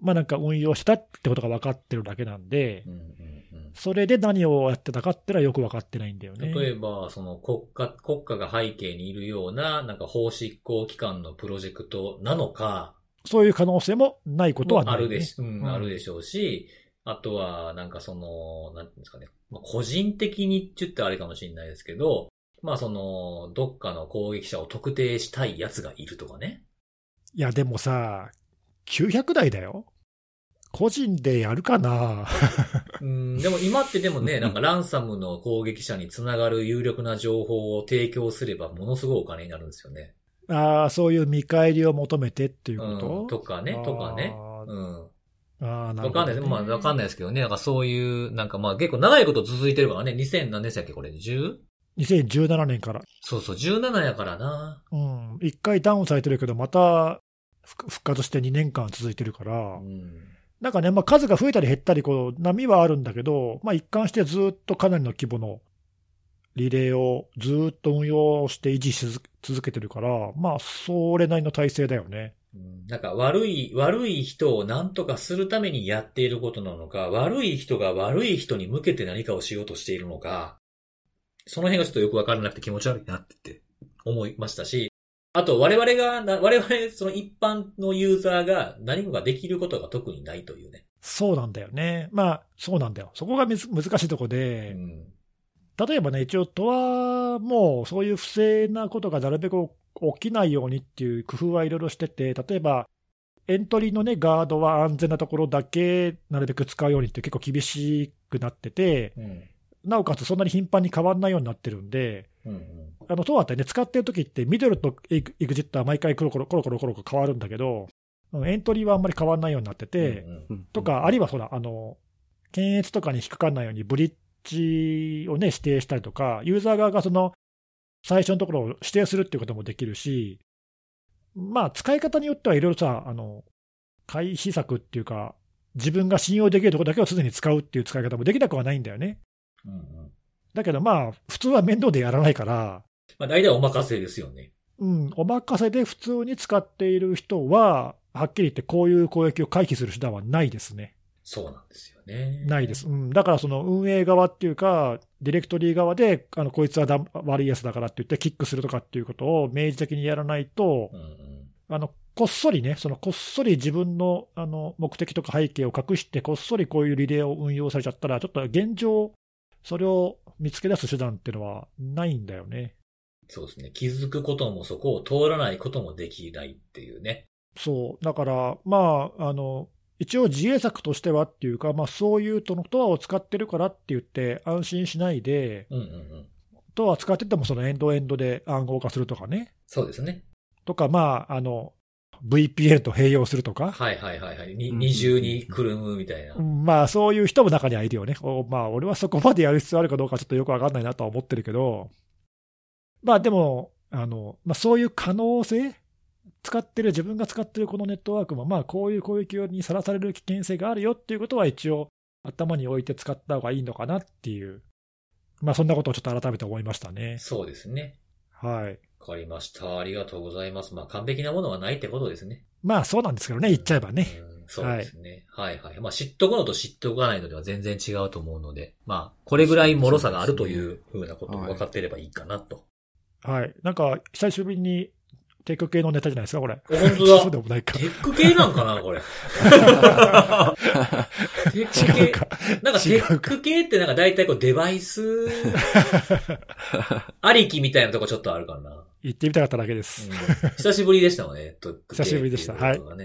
まあなんか運用したってことが分かってるだけなんでう、んうんうんそれで何をやってたかってのはよく分かってないんだよね。例えば、その国家、国家が背景にいるような、なんか法執行機関のプロジェクトなのか、そういう可能性もないことはない、ね。あるでし、うん、うんあるでしょうし、あとは、なんかその、なんていうんですかね、まあ、個人的にって言ってあれかもしれないですけど、まあその、どっかの攻撃者を特定したい奴がいるとかね。いや、でもさ、900台だよ。個人でやるかな うん、でも今ってでもね、なんかランサムの攻撃者につながる有力な情報を提供すればものすごいお金になるんですよね。ああ、そういう見返りを求めてっていうこと、うん、とかね、とかね。あうん。わかんないです。まあ、わかんないですけどね。なんかそういう、なんかまあ結構長いこと続いてるからね。2000何年でしたっけこれ？10? 2017年から。そうそう、17やからな。うん。一回ダウンされてるけど、また復復活して2年間続いてるからう、ん。なんかね、まあ数が増えたり減ったり、こう、波はあるんだけど、まあ一貫してずっとかなりの規模のリレーをずっと運用して維持し続続けてるから、まあ、それなりの体制だよね。うんなんか悪い、悪い人を何とかするためにやっていることなのか、悪い人が悪い人に向けて何かをしようとしているのか、その辺がちょっとよくわからなくて気持ち悪いなって思いましたし、あと、我々がな、我々、その一般のユーザーが何もができることが特にないというね。そうなんだよね。まあ、そうなんだよ。そこが難しいとこうで、ん。例えばね、一応、都はもうそういう不正なことがなるべく起きないようにっていう工夫はいろいろしてて、例えば、エントリーのね、ガードは安全なところだけなるべく使うようにって結構厳しくなってて、うん。なおかつそんなに頻繁に変わんないようになってるんで、うん。あの、トアってね、使ってる時って、ミドルとエグエグジットは毎回コロコロコロコロコロ変わるんだけど、うんエントリーはあんまり変わんないようになってて、うんうんとか、あるいはほら、あの、検閲とかに引っかかんないようにブリッジをね、指定したりとか、ユーザー側がその、最初のところを指定するっていうこともできるし、まあ、使い方によってはいろいろさ、あの、回避策っていうか、自分が信用できるところだけをすでに使うっていう使い方もできなくはないんだよね。うんうん。だけどまあ、普通は面倒でやらないから、まあ、大体お任せですよね。うん、お任せで普通に使っている人は、はっきり言ってこういう攻撃を回避する手段はないですね。そうなんですよね。ないです。うん。だからその運営側っていうか、ディレクトリー側で、あの、こいつはだ悪いやつだからって言ってキックするとかっていうことを明示的にやらないとう、んうん。あの、こっそりね、そのこっそり自分のあの目的とか背景を隠して、こっそりこういうリレーを運用されちゃったら、ちょっと現状、それを見つけ出す手段っていうのはないんだよね。そうですね。気づくこともそこを通らないこともできないっていうね。そう。だから、まあ、あの、一応自衛策としてはっていうか、まあそういうとのトアを使ってるからって言って安心しないで、うんうんうん。トア使っててもそのエンドエンドで暗号化するとかね。そうですね。とか、まあ、あの、VPN と併用するとか。はいはいはいはい。にうん二重にくるむみたいな。うんまあそういう人も中にはいるよね。おまあ俺はそこまでやる必要あるかどうかちょっとよくわかんないなとは思ってるけど、まあでも、あの、まあそういう可能性使ってる、自分が使ってるこのネットワークも、まあこういう攻撃にさらされる危険性があるよっていうことは一応頭に置いて使った方がいいのかなっていう、まあそんなことをちょっと改めて思いましたね。そうですね。はい。わかりました。ありがとうございます。まあ完璧なものはないってことですね。まあそうなんですけどね、言っちゃえばね。うんそうですね。はい、はい、まあ知っとくのと知っとかないのでは全然違うと思うので、まあこれぐらい脆さがあるというふうなことを分かっていればいいかなと。はい。なんか久しぶりにテック系のネタじゃないですか、これ。本当そうだ。でもないかテ。ック系なんかな、これ。テック系。違うか。なんかテック系ってなんか大体こうデバイス ありきみたいなとこちょっとあるかな。言ってみたかっただけです。うん久しぶりでしたもんね、テック系久しぶりでしたっていはい。わ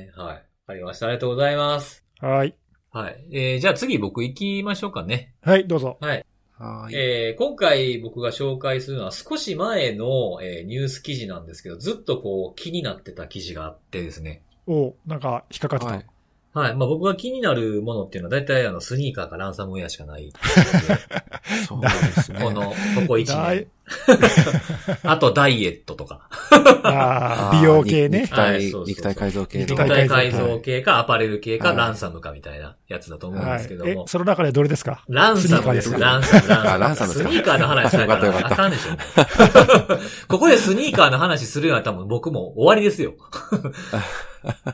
かりました。ありがとうございます。はい。はい。えー、じゃあ次僕行きましょうかね。はい、どうぞ。はい。はい。えー今回僕が紹介するのは少し前の、えーニュース記事なんですけど、ずっとこう気になってた記事があってですね。おなんか引っかかってた。はい。はい。まあ僕が気になるものっていうのは大体あのスニーカーかランサムウェアしかない。そうですね。この、ここ1だい年。あとダイエットとか。美容系ね肉。体はいそうそうそう、肉体改造系の。肉体体改造系かアパレル系かはいランサムかみたいなやつだと思うんはいですけど。も。えその中でどれですか？ランサムです。ランサム、ランサム。スニーカーの話されたよかったよかったらあかんでしょ。ここでスニーカーの話するような多分僕も終わりですよ。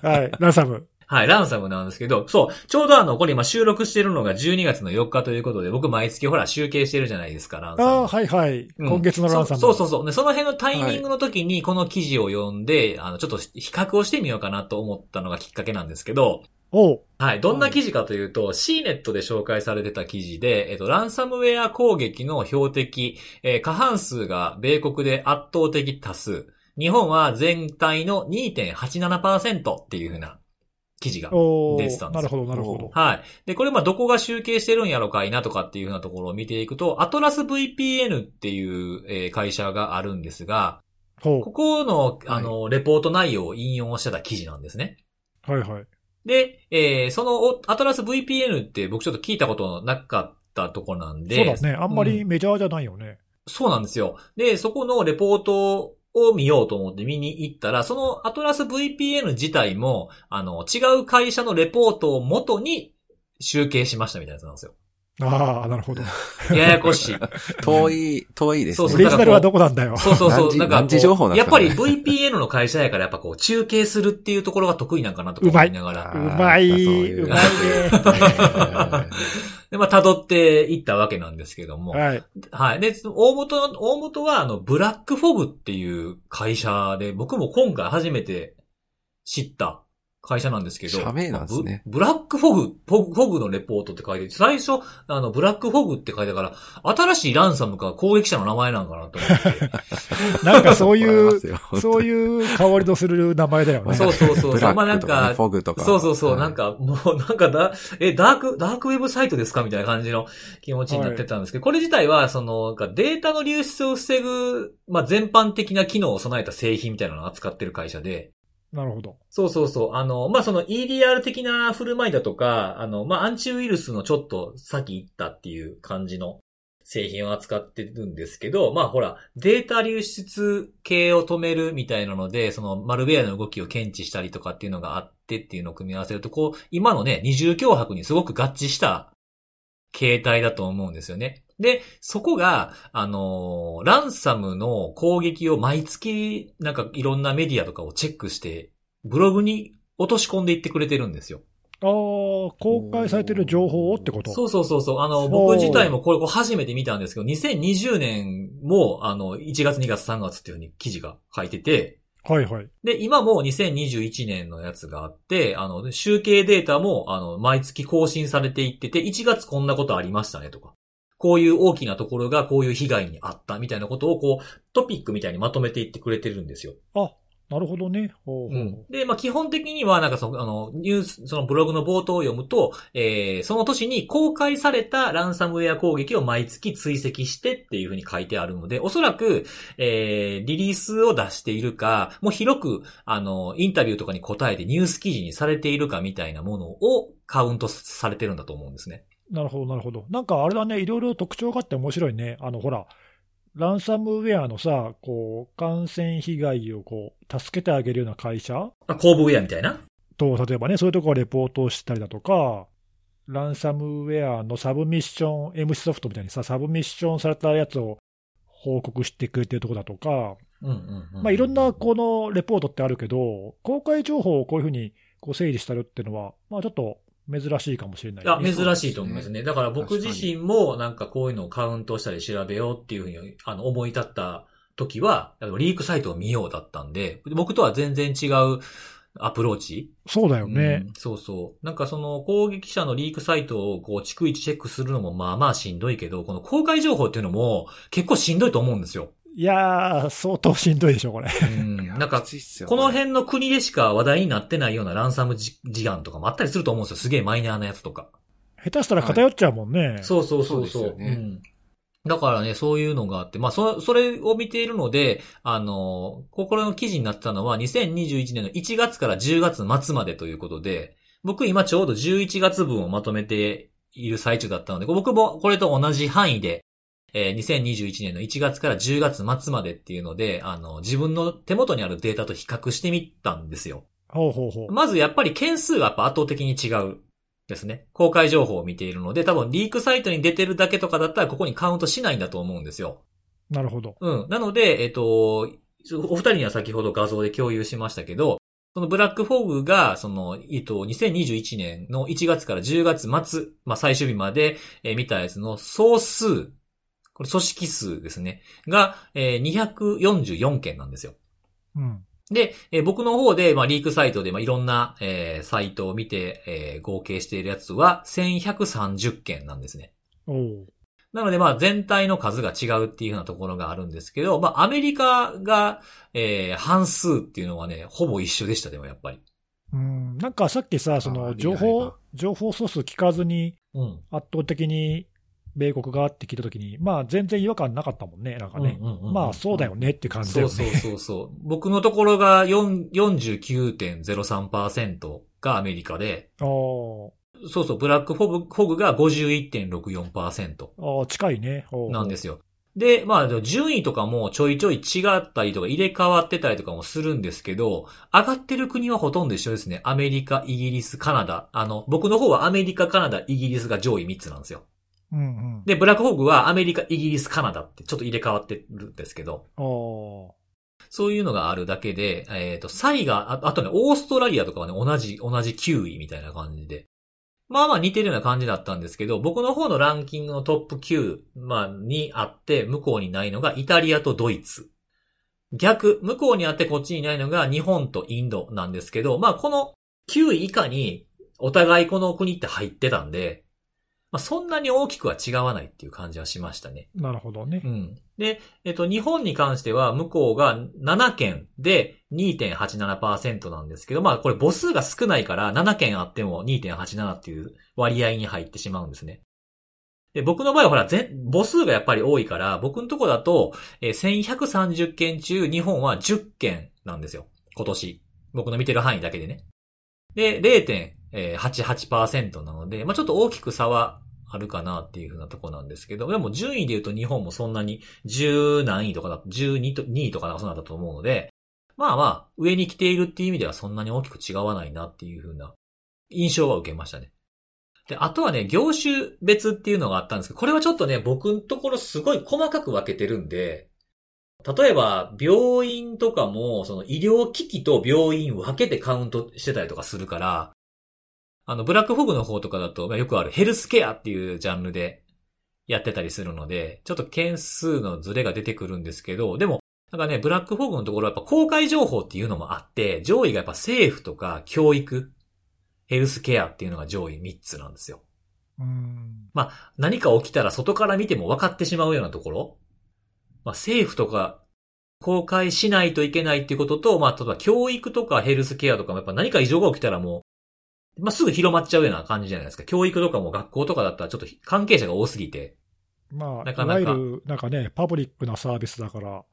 はい。ランサム。はい、ランサムなんですけど、そう、ちょうどあの、これ今収録してるのが12月の4日ということで、僕毎月ほら集計してるじゃないですか、ランサム。ああ、はいはい。うん今月のランサム。そうそうそうそう。で、その辺のタイミングの時にこの記事を読んで、あの、ちょっと比較をしてみようかなと思ったのがきっかけなんですけど、おうはい。どんな記事かというと、C ネットで紹介されてた記事で、えっと、ランサムウェア攻撃の標的、えー過半数が米国で圧倒的多数。日本は全体の2.87%っていうふうな記事がお出てたんですよなるほど、なるほど。はい。で、これまあどこが集計してるんやろかいなとかっていうふうなところを見ていくと、アトラス VPN っていう、えー会社があるんですが、ほここの、あの、レポート内容を引用してた記事なんですね。う。はいはい。で、えーそのおアトラス VPN って僕ちょっと聞いたことなかったところなんで。そうだね。あんまりうメジャーじゃないよね。そうなんですよ。で、そこのレポートを見ようと思って見に行ったら、そのアトラス VPN 自体も、あの、違う会社のレポートを元に集計しましたみたいなやつなんですよ。ああ、なるほど。ややこしい。遠い、遠いですね。そうそうオリジナルはどこなんだよ。そうそうそう。なんかやっぱり VPN の会社やからやっぱこう中継するっていうところが得意なんかなとか思いながら。うまい、そういううまいね。で、まあ辿っていったわけなんですけども。はい。はい。で、大元の、大元はあの、ブラックフォグっていう会社で、僕も今回初めて知った会社なんですけど。社名なんですねブブラックフォグ、フォグフォグのレポートって書いて、最初、あの、ブラックフォグって書いてたから、新しいランサムか攻撃者の名前なんかなと思って。なんかそういうそういう香りのする名前だよね。そうそうそうブそう。まあなんラックとかフ、ォグとか。そうそうそう、はいなんか、もうなんかだ、え、ダーク、ダークウェブサイトですかみたいな感じの気持ちになってたんですけど、これ自体は、その、なんかデータの流出を防ぐ、まあ全般的な機能を備えた製品みたいなのを扱ってる会社で、なるほど。そうそうそう。あの、まあ、その EDR 的な振る舞いだとか、あの、まあ、アンチウイルスのちょっと先行ったっていう感じの製品を扱ってるんですけど、まあ、ほら、データ流出系を止めるみたいなので、そのマルウェアの動きを検知したりとかっていうのがあってっていうのを組み合わせると、こう、今のね、二重脅迫にすごく合致した形態だと思うんですよね。で、そこが、あのーランサムの攻撃を毎月、なんかいろんなメディアとかをチェックして、ブログに落とし込んでいってくれてるんですよ。ああ、公開されてる情報をってこと？そうそうそうそう。あの、僕自体もこれこれ初めて見たんですけど、2020年も、あの、1月、2月、3月っていうふうに記事が書いてて、はいはい。で、今も2021年のやつがあって、あの、集計データも、あの、毎月更新されていってて、1月こんなことありましたねとか、こういう大きなところがこういう被害にあったみたいなことを、こう、トピックみたいにまとめていってくれてるんですよ。あ、なるほどね。ほうほううん。で、まあ、基本的には、なんかその、あの、ニュース、そのブログの冒頭を読むと、えー、その年に公開されたランサムウェア攻撃を毎月追跡してっていうふうに書いてあるので、おそらく、えー、リリースを出しているか、もう広く、あの、インタビューとかに答えてニュース記事にされているかみたいなものをカウントされてるんだと思うんですね。なるほど、なるほど。なんかあれだね、いろいろ特徴があって面白いね。あの、ほら、ランサムウェアのさ、こう、感染被害をこう、助けてあげるような会社？あ、コーブウェアみたいな？と、例えばね、そういうところがレポートをしたりだとか、ランサムウェアのサブミッション、MC ソフトみたいにさ、サブミッションされたやつを報告してくれてるところだとか、うんうん、うん。まあ、いろんなこのレポートってあるけど、公開情報をこういうふうにこう整理したるっていうのは、まあ、ちょっと珍しいかもしれない、いや、ね。珍しいと思いますね。だから僕自身もなんかこういうのをカウントしたり調べようっていうふうにあの思い立った時は、リークサイトを見ようだったんで、僕とは全然違うアプローチそうだよね。うんそうそう。なんかその攻撃者のリークサイトをこう逐一チェックするのもまあまあしんどいけど、この公開情報っていうのも結構しんどいと思うんですよ。いやー、相当しんどいでしょ、これ。うん。なんかきついっすよこの辺の国でしか話題になってないようなランサム事事案とかもあったりすると思うんですよ。すげえマイナーなやつとか。下手したら偏っちゃうもんね。そうそうそうそう。そううん。だからね、そういうのがあって、まあ、そ、それを見ているので、あの、心の記事になってたのは、2021年の1月から10月末までということで、僕今ちょうど11月分をまとめている最中だったので、僕もこれと同じ範囲で、えー2021年の1月から10月末までっていうので、あの、自分の手元にあるデータと比較してみたんですよ。ほうほうほう。まずやっぱり件数がやっぱ圧倒的に違うですね。公開情報を見ているので、多分リークサイトに出てるだけとかだったらここにカウントしないんだと思うんですよ。なるほど。うん。なので、えっと、お二人には先ほど画像で共有しましたけど、そのブラックフォグが、その、えっと、2021年の1月から10月末、まあ、最終日まで、えー見たやつの総数、これ組織数ですね、が、えー244件なんですよ。うん。で、えー僕の方で、まあ、リークサイトで、まあ、いろんな、えーサイトを見て、えー合計しているやつは、1130件なんですね。おうなので、まあ、全体の数が違うっていうようなところがあるんですけど、まあ、アメリカが、えー半数っていうのはね、ほぼ一緒でした、でもやっぱり。うん。なんかさっきさ、そあのー情報情報ソース聞かずにうん。圧倒的に米国がって聞いたときに、まあ全然違和感なかったもんね、なんかね。まあそうだよねって感じだよね。そうそうそうそう。僕のところが4 49.03%がアメリカで、おそうそう、ブラックフォグフォグが51.64%。ああ、近いね。なんですよ。で、まあ、順位とかもちょいちょい違ったりとか入れ替わってたりとかもするんですけど、上がってる国はほとんど一緒ですね。アメリカ、イギリス、カナダ。あの、僕の方はアメリカ、カナダ、イギリスが上位3つなんですよ。うんうん。で、ブラックホークはアメリカ、イギリス、カナダってちょっと入れ替わってるんですけど、そういうのがあるだけで、えっ、と、サイが、ああとね、オーストラリアとかはね、同じ、同じ9位みたいな感じで。まあまあ似てるような感じだったんですけど、僕の方のランキングのトップ9、まあ、にあって、向こうにないのがイタリアとドイツ。逆、向こうにあってこっちにないのが日本とインドなんですけど、まあこの9位以下にお互いこの国って入ってたんで、まあそんなに大きくは違わないっていう感じはしましたね。なるほどねう。ん。で、えっと、日本に関しては、向こうが7件で2.87%なんですけど、まあ、これ母数が少ないから、7件あっても2.87っていう割合に入ってしまうんですね。で、僕の場合はほら、全、母数がやっぱり多いから、僕のとこだと、えー1130件中、日本は10件なんですよ。今年。僕の見てる範囲だけでね。で、0.88%なので、まあちょっと大きく差はあるかなっていうふうなとこなんですけど、でも順位で言うと日本もそんなに10何位とかだ、12と、2位とかなんかそうなんだと思うので、まあまあ、上に来ているっていう意味ではそんなに大きく違わないなっていうふうな印象は受けましたね。で、あとはね、業種別っていうのがあったんですけど、これはちょっとね、僕のところすごい細かく分けてるんで、例えば、病院とかも、その医療機器と病院分けてカウントしてたりとかするから、あの、ブラックフォグの方とかだと、まあよくあるヘルスケアっていうジャンルでやってたりするので、ちょっと件数のズレが出てくるんですけど、でも、なんかね、ブラックフォグのところはやっぱ公開情報っていうのもあって、上位がやっぱ政府とか教育、ヘルスケアっていうのが上位3つなんですよ。うん。何か起きたら外から見ても分かってしまうようなところ。まあ、政府とか公開しないといけないっていうことと、まあ、例えば教育とかヘルスケアとかもやっぱ何か異常が起きたらもう、まあ、すぐ広まっちゃうような感じじゃないですか。教育とかも学校とかだったらちょっと関係者が多すぎて。まあ、なかなかいわゆる、なんかね、パブリックなサービスだから、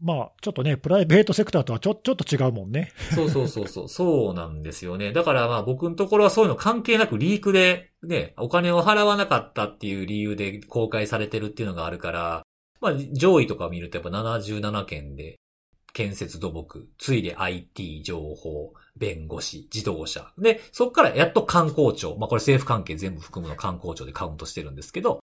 まあ、ちょっとね、プライベートセクターとはちょ、ちょっと違うもんね。そうそうそうそう。そうなんですよね。だからまあ僕のところはそういうの関係なくリークでね、お金を払わなかったっていう理由で公開されてるっていうのがあるから、まあ上位とか見るとやっぱ77件で、建設土木、ついで IT、情報、弁護士、自動車。で、そっからやっと観光庁。まあこれ政府関係全部含むの観光庁でカウントしてるんですけど、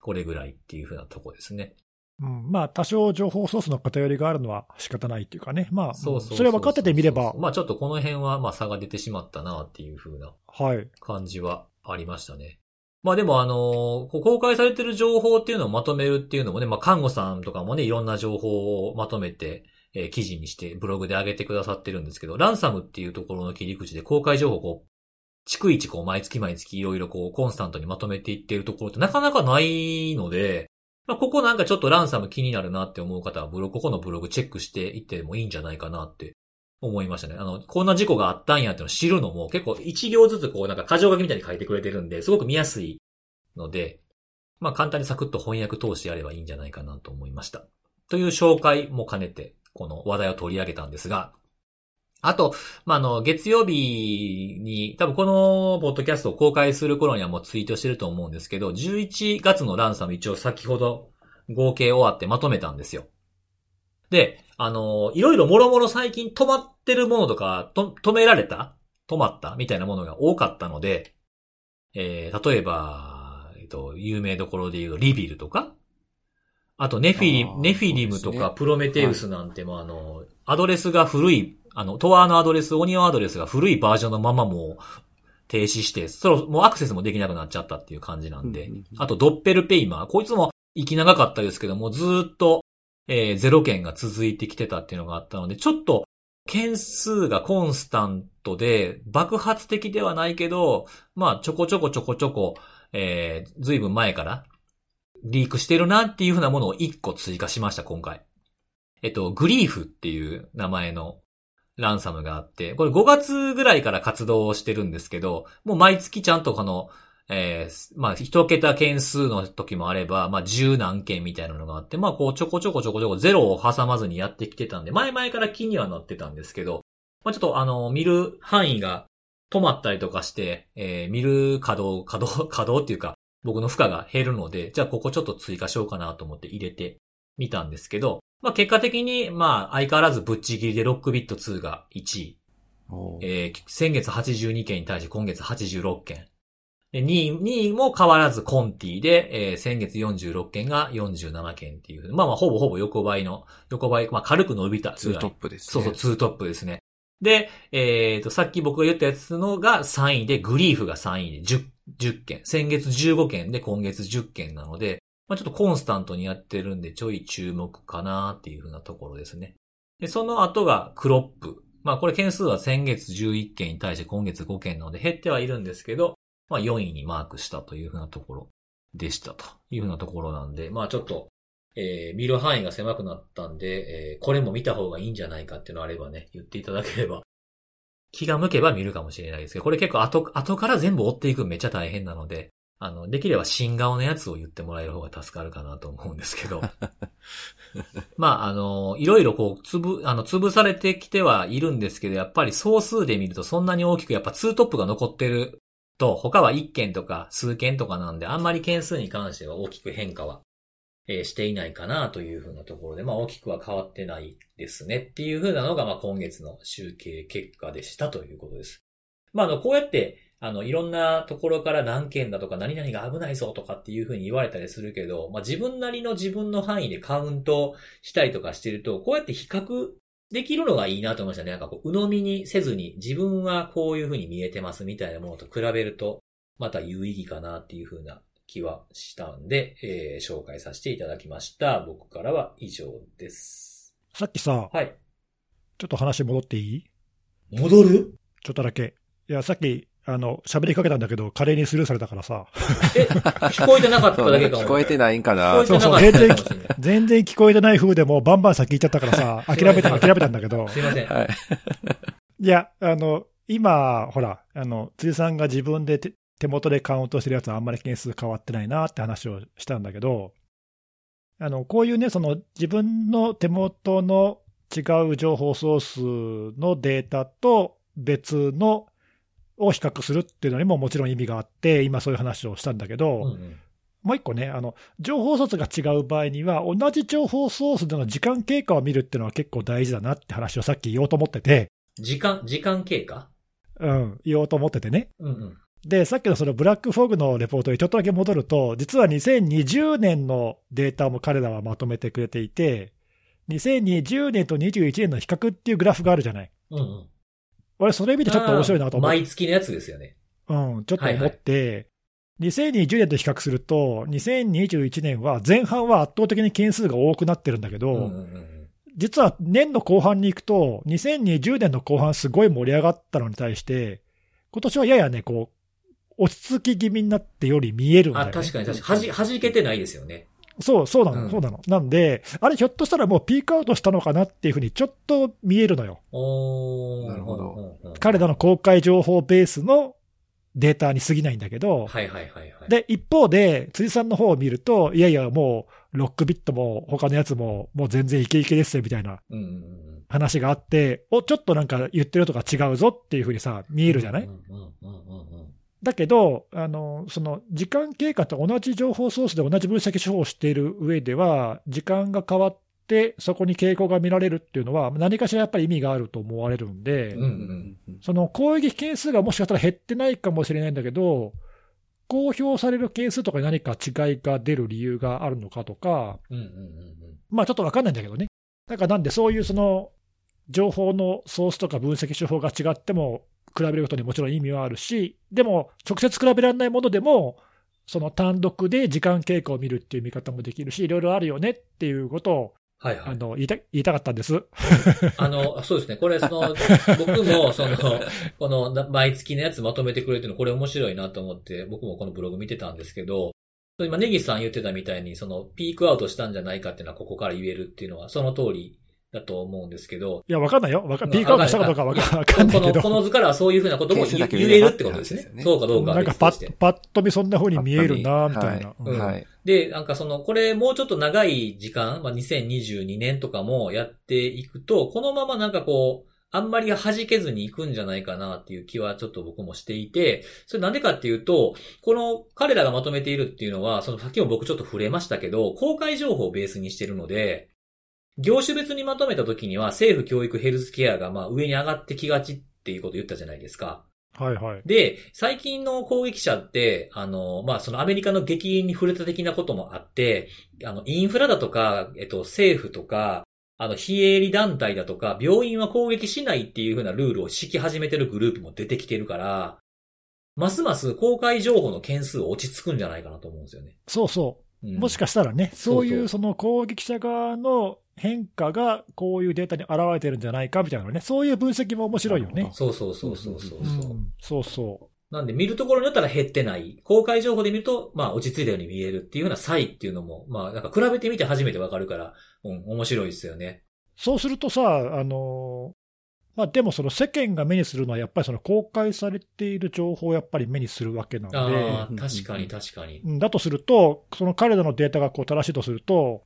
これぐらいっていうふうなとこですね。うん、まあ、多少情報ソースの偏りがあるのは仕方ないっていうかね。まあ、そうそうそれ分かっててみれば、まあちょっとこの辺はまあ差が出てしまったなっていうふうなはい。感じはありましたね。まあでもあの公開されてる情報っていうのをまとめるっていうのもね、まあ看護さんとかもね、いろんな情報をまとめて、えー記事にしてブログで上げてくださってるんですけど、ランサムっていうところの切り口で公開情報をこう、逐一こう毎月毎月いろいろこうコンスタントにまとめていってるところってなかなかないので、まあ、ここなんかちょっとランサム気になるなって思う方はブログ、ここのブログチェックしていってもいいんじゃないかなって思いましたね。あの、こんな事故があったんやってのを知るのも結構一行ずつこうなんか箇条書きみたいに書いてくれてるんで、すごく見やすいので、まあ簡単にサクッと翻訳通してやればいいんじゃないかなと思いました。という紹介も兼ねて、この話題を取り上げたんですが、あと、まあ、の、月曜日に、多分このポッドキャストを公開する頃にはもうツイートしてると思うんですけど、11月のランサム一応先ほど合計終わってまとめたんですよ。で、あの、いろいろもろもろ最近止まってるものとか、と止められた？止まった？みたいなものが多かったので、えー、例えば、えっと、有名どころで言うリビルとか、あとネフィリネフィリムとかプロメテウスなんても、あの、アドレスが古い、あの、トアのアドレス、オニオンアドレスが古いバージョンのままもう停止して、そろ、もうアクセスもできなくなっちゃったっていう感じなんで、あとドッペルペイマー、こいつも息長かったですけども、ずーっと、えーゼロ件が続いてきてたっていうのがあったので、ちょっと、件数がコンスタントで、爆発的ではないけど、まあ、ちょこちょこちょこちょこ、えー、ずいぶん前から、リークしてるなっていうふうなものを1個追加しました、今回。えっと、グリーフっていう名前のランサムがあって、これ5月ぐらいから活動をしてるんですけど、もう毎月ちゃんとこの、えー、まあ、一桁件数の時もあれば、まあ、十何件みたいなのがあって、まあ、こう、ちょこちょこちょこちょこゼロを挟まずにやってきてたんで、前々から気にはなってたんですけど、まあ、ちょっとあの、見る範囲が止まったりとかして、えー見る稼働、稼働、稼働っていうか、僕の負荷が減るので、じゃあここちょっと追加しようかなと思って入れてみたんですけど、まあ結果的に、まあ相変わらずぶっちぎりでロックビット2が1位。えー先月82件に対して今月86件。で2位、2位も変わらず Conti で、えー先月46件が47件っていう。まあまあ、ほぼほぼ横ばいの、横ばい、まあ軽く伸びたツーぐらい。トップです、ね。そうそう、ツートップですね。で、えっ、と、さっき僕が言ったやつのが3位で、 Grief が3位で10、10件。先月15件で今月10件なので、まあちょっとコンスタントにやってるんで、ちょい注目かなっていうふうなところですね。で、その後がクロップ。まあこれ件数は先月11件に対して今月5件なので減ってはいるんですけど、まあ4位にマークしたというふうなところでしたというふうなところなんで、まあちょっと、えー見る範囲が狭くなったんで、えーこれも見た方がいいんじゃないかっていうのがあればね、言っていただければ、気が向けば見るかもしれないですけど、これ結構後、後から全部追っていくのめっちゃ大変なので、あの、できれば新顔のやつを言ってもらえる方が助かるかなと思うんですけど。まあ、あの、いろいろこう、つぶ、あの、潰されてきてはいるんですけど、やっぱり総数で見るとそんなに大きくやっぱ2トップが残ってると、他は1件とか数件とかなんで、あんまり件数に関しては大きく変化は、えーしていないかなというふうなところで、まあ大きくは変わってないですねっていうふうなのが、まあ今月の集計結果でしたということです。まああの、こうやって、あの、いろんなところから何件だとか何々が危ないぞとかっていうふうに言われたりするけど、まあ自分なりの自分の範囲でカウントしたりとかしてると、こうやって比較できるのがいいなと思いましたね。なんかこう、鵜呑みにせずに自分はこういうふうに見えてますみたいなものと比べると、また有意義かなっていうふうな気はしたんで、えー紹介させていただきました。僕からは以上です。さっきさ、はい。ちょっと話戻っていい？戻る？ちょっとだけ。いや、さっき、あの、喋りかけたんだけど、華麗にスルーされたからさ、え、聞こえてなかっただけかも。聞こえてないんか聞なそうそうかもしれない。全然聞こえてない風でも、バンバン先行っちゃったからさ、諦めた、諦めたんだけど、すいません。はい。いや、あの、今、ほら、あの、辻さんが自分で手手元でカウントしてるやつはあんまり件数変わってないなって話をしたんだけど、あの、こういうね、その自分の手元の違う情報ソースのデータと別のを比較するっていうのにももちろん意味があって、今そういう話をしたんだけど、うんうんもう一個ね、あの、情報ソースが違う場合には、同じ情報ソースでの時間経過を見るっていうのは結構大事だなって話をさっき言おうと思ってて、時間、時間経過？うん、言おうと思っててね。うんうん。で、さっきのそのブラックフォグのレポートにちょっとだけ戻ると、実は2020年のデータも彼らはまとめてくれていて、2020年と21年の比較っていうグラフがあるじゃない。うんうん。俺、それ見てちょっと面白いなと思って、毎月のやつですよね。うん、ちょっと思って、2020年と比較すると、2021年は前半は圧倒的に件数が多くなってるんだけど、うんうんうん実は年の後半に行くと、2020年の後半すごい盛り上がったのに対して、今年はややね、こう、落ち着き気味になってより見えるんだよ、あ、ね。確かに確かに。はじ、弾けてないですよね。そう、そうなの、うんそうなの。なんで、あれひょっとしたらもうピークアウトしたのかなっていうふうにちょっと見えるのよ。おーなるほど彼らの公開情報ベースのデータに過ぎないんだけど、はいはいはいはい。で、一方で、辻さんの方を見ると、いやいや、もう、ロックビットも他のやつも、もう全然イケイケですよ、みたいな。話があって、お、ちょっとなんか言ってるとか違うぞっていうふうにさ、見えるじゃない、うんうんうんうんうん。だけど、あの、その、時間経過と同じ情報ソースで同じ分析手法をしている上では、時間が変わって、そこに傾向が見られるっていうのは、何かしらやっぱり意味があると思われるんで、うんうんその攻撃件数がもしかしたら減ってないかもしれないんだけど、公表される件数とかに何か違いが出る理由があるのかとか、うんうんうんまあちょっとわかんないんだけどね。だからなんでそういうその情報のソースとか分析手法が違っても比べることにもちろん意味はあるし、でも直接比べられないものでも、その単独で時間経過を見るっていう見方もできるし、いろいろあるよねっていうことをはいはい。あの言いた言いたかったんです。あの、そうですね。これ、その、僕も、その、この、な毎月のやつまとめてくれてるの、これ面白いなと思って、僕もこのブログ見てたんですけど、今、ネギさん言ってたみたいに、その、ピークアウトしたんじゃないかっていうのは、ここから言えるっていうのは、その通りだと思うんですけど、いや、わかんないよ。わかうんピークアウトしたかどうかわかわかんないこの、けど。この図からはそういうふうなことも言えるってことですねすよねそうかどうかはなんかパッ、パッと見そんな風に見えるな、みたいな。はいうんはい。で、なんかその、これもうちょっと長い時間、まあ、2022年とかもやっていくと、このままなんかこう、あんまり弾けずにいくんじゃないかなっていう気はちょっと僕もしていて、それなんでかっていうと、この彼らがまとめているっていうのは、そのさっきも僕ちょっと触れましたけど、公開情報をベースにしてるので、業種別にまとめた時には政府教育ヘルスケアがまあ上に上がってきがちっていうことを言ったじゃないですか。はいはい。で、最近の攻撃者って、あの、まあ、そのアメリカの激変に触れた的なこともあって、あの、インフラだとか、えっと、政府とか、あの、非営利団体だとか、病院は攻撃しないっていう風なルールを敷き始めてるグループも出てきてるから、ますます公開情報の件数落ち着くんじゃないかなと思うんですよね。そうそうう。んもしかしたらね、そういそうその攻撃者側の変化がこういうデータに現れてるんじゃないかみたいなね、そういう分析も面白いよね。そうそうそうそうそううそう。ん、そうそなんで見るところによったら減ってない。公開情報で見ると、まあ落ち着いたように見えるっていうような差異っていうのも、まあなんか比べてみて初めてわかるから、うん、面白いですよね。う。そうするとさ、あの、まあでもその世間が目にするのはやっぱりその公開されている情報をやっぱり目にするわけなので、確かに確かに。うん。だとすると、その彼らのデータがこう正しいとすると、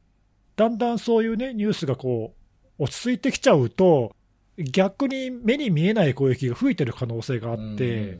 だんだんそういうね、ニュースがこう、落ち着いてきちゃうと、逆に目に見えない攻撃が増えてる可能性があって、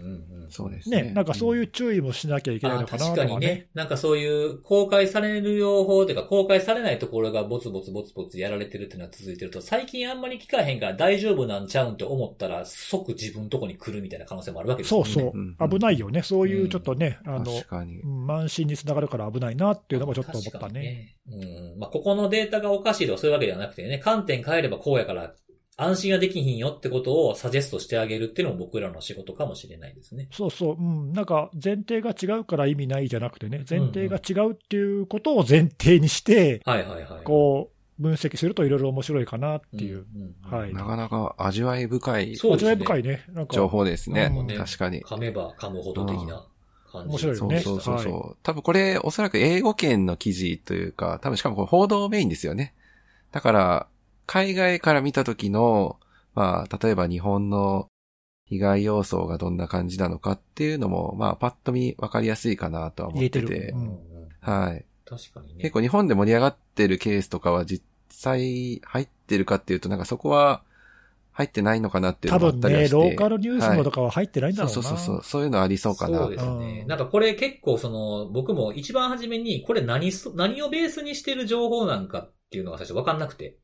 そうですね。ね、なんかそういう注意もしなきゃいけないあのかな確とかにね。なんかそういう公開される用法というか公開されないところがボツボツボツボツやられてるっていうのは続いてると、最近あんまり聞かへんから大丈夫なんちゃうんって思ったら即自分のとこに来るみたいな可能性もあるわけですよね。そうそううん、危ないよね、そういうちょっとね、あの、確かにう。ん慢心につながるから危ないなっていうのもちょっと思った確かにね。うん。まあ、ここのデータがおかしいとかそういうわけではなくてね、観点変えればこうやから安心はできひんよってことをサジェストしてあげるっていうのも僕らの仕事かもしれないですね。そうそう、うん、なんか前提が違うから意味ないじゃなくてね、前提が違うっていうことを前提にして、はいはいはい。こう、分析するといろいろ面白いかなっていう、んんんはい。なかなか味わい深いそうですね。味わい深いね、なんか、情報ですね。うん。確かに。噛めば噛むほど的な感じ。面白いよね。そうそうそうは多分これおそらく英語圏の記事というか、多分しかもこれ報道メインですよね。だから、海外から見た時の、まあ、例えば日本の被害要素がどんな感じなのかっていうのも、まあ、パッと見分かりやすいかなとは思ってて。てるうんはい。確かにね。結構日本で盛り上がってるケースとかは実際入ってるかっていうと、なんかそこは入ってないのかなっていう多分ね、のもあったりはして。ローカルニュースのとかは入ってないんだろうな。そうそうそうそう。そういうのありそうかな。そうですね。うんなんかこれ結構その、僕も一番初めに、これ何そ、何をベースにしてる情報なんかっていうのが最初わかんなくて。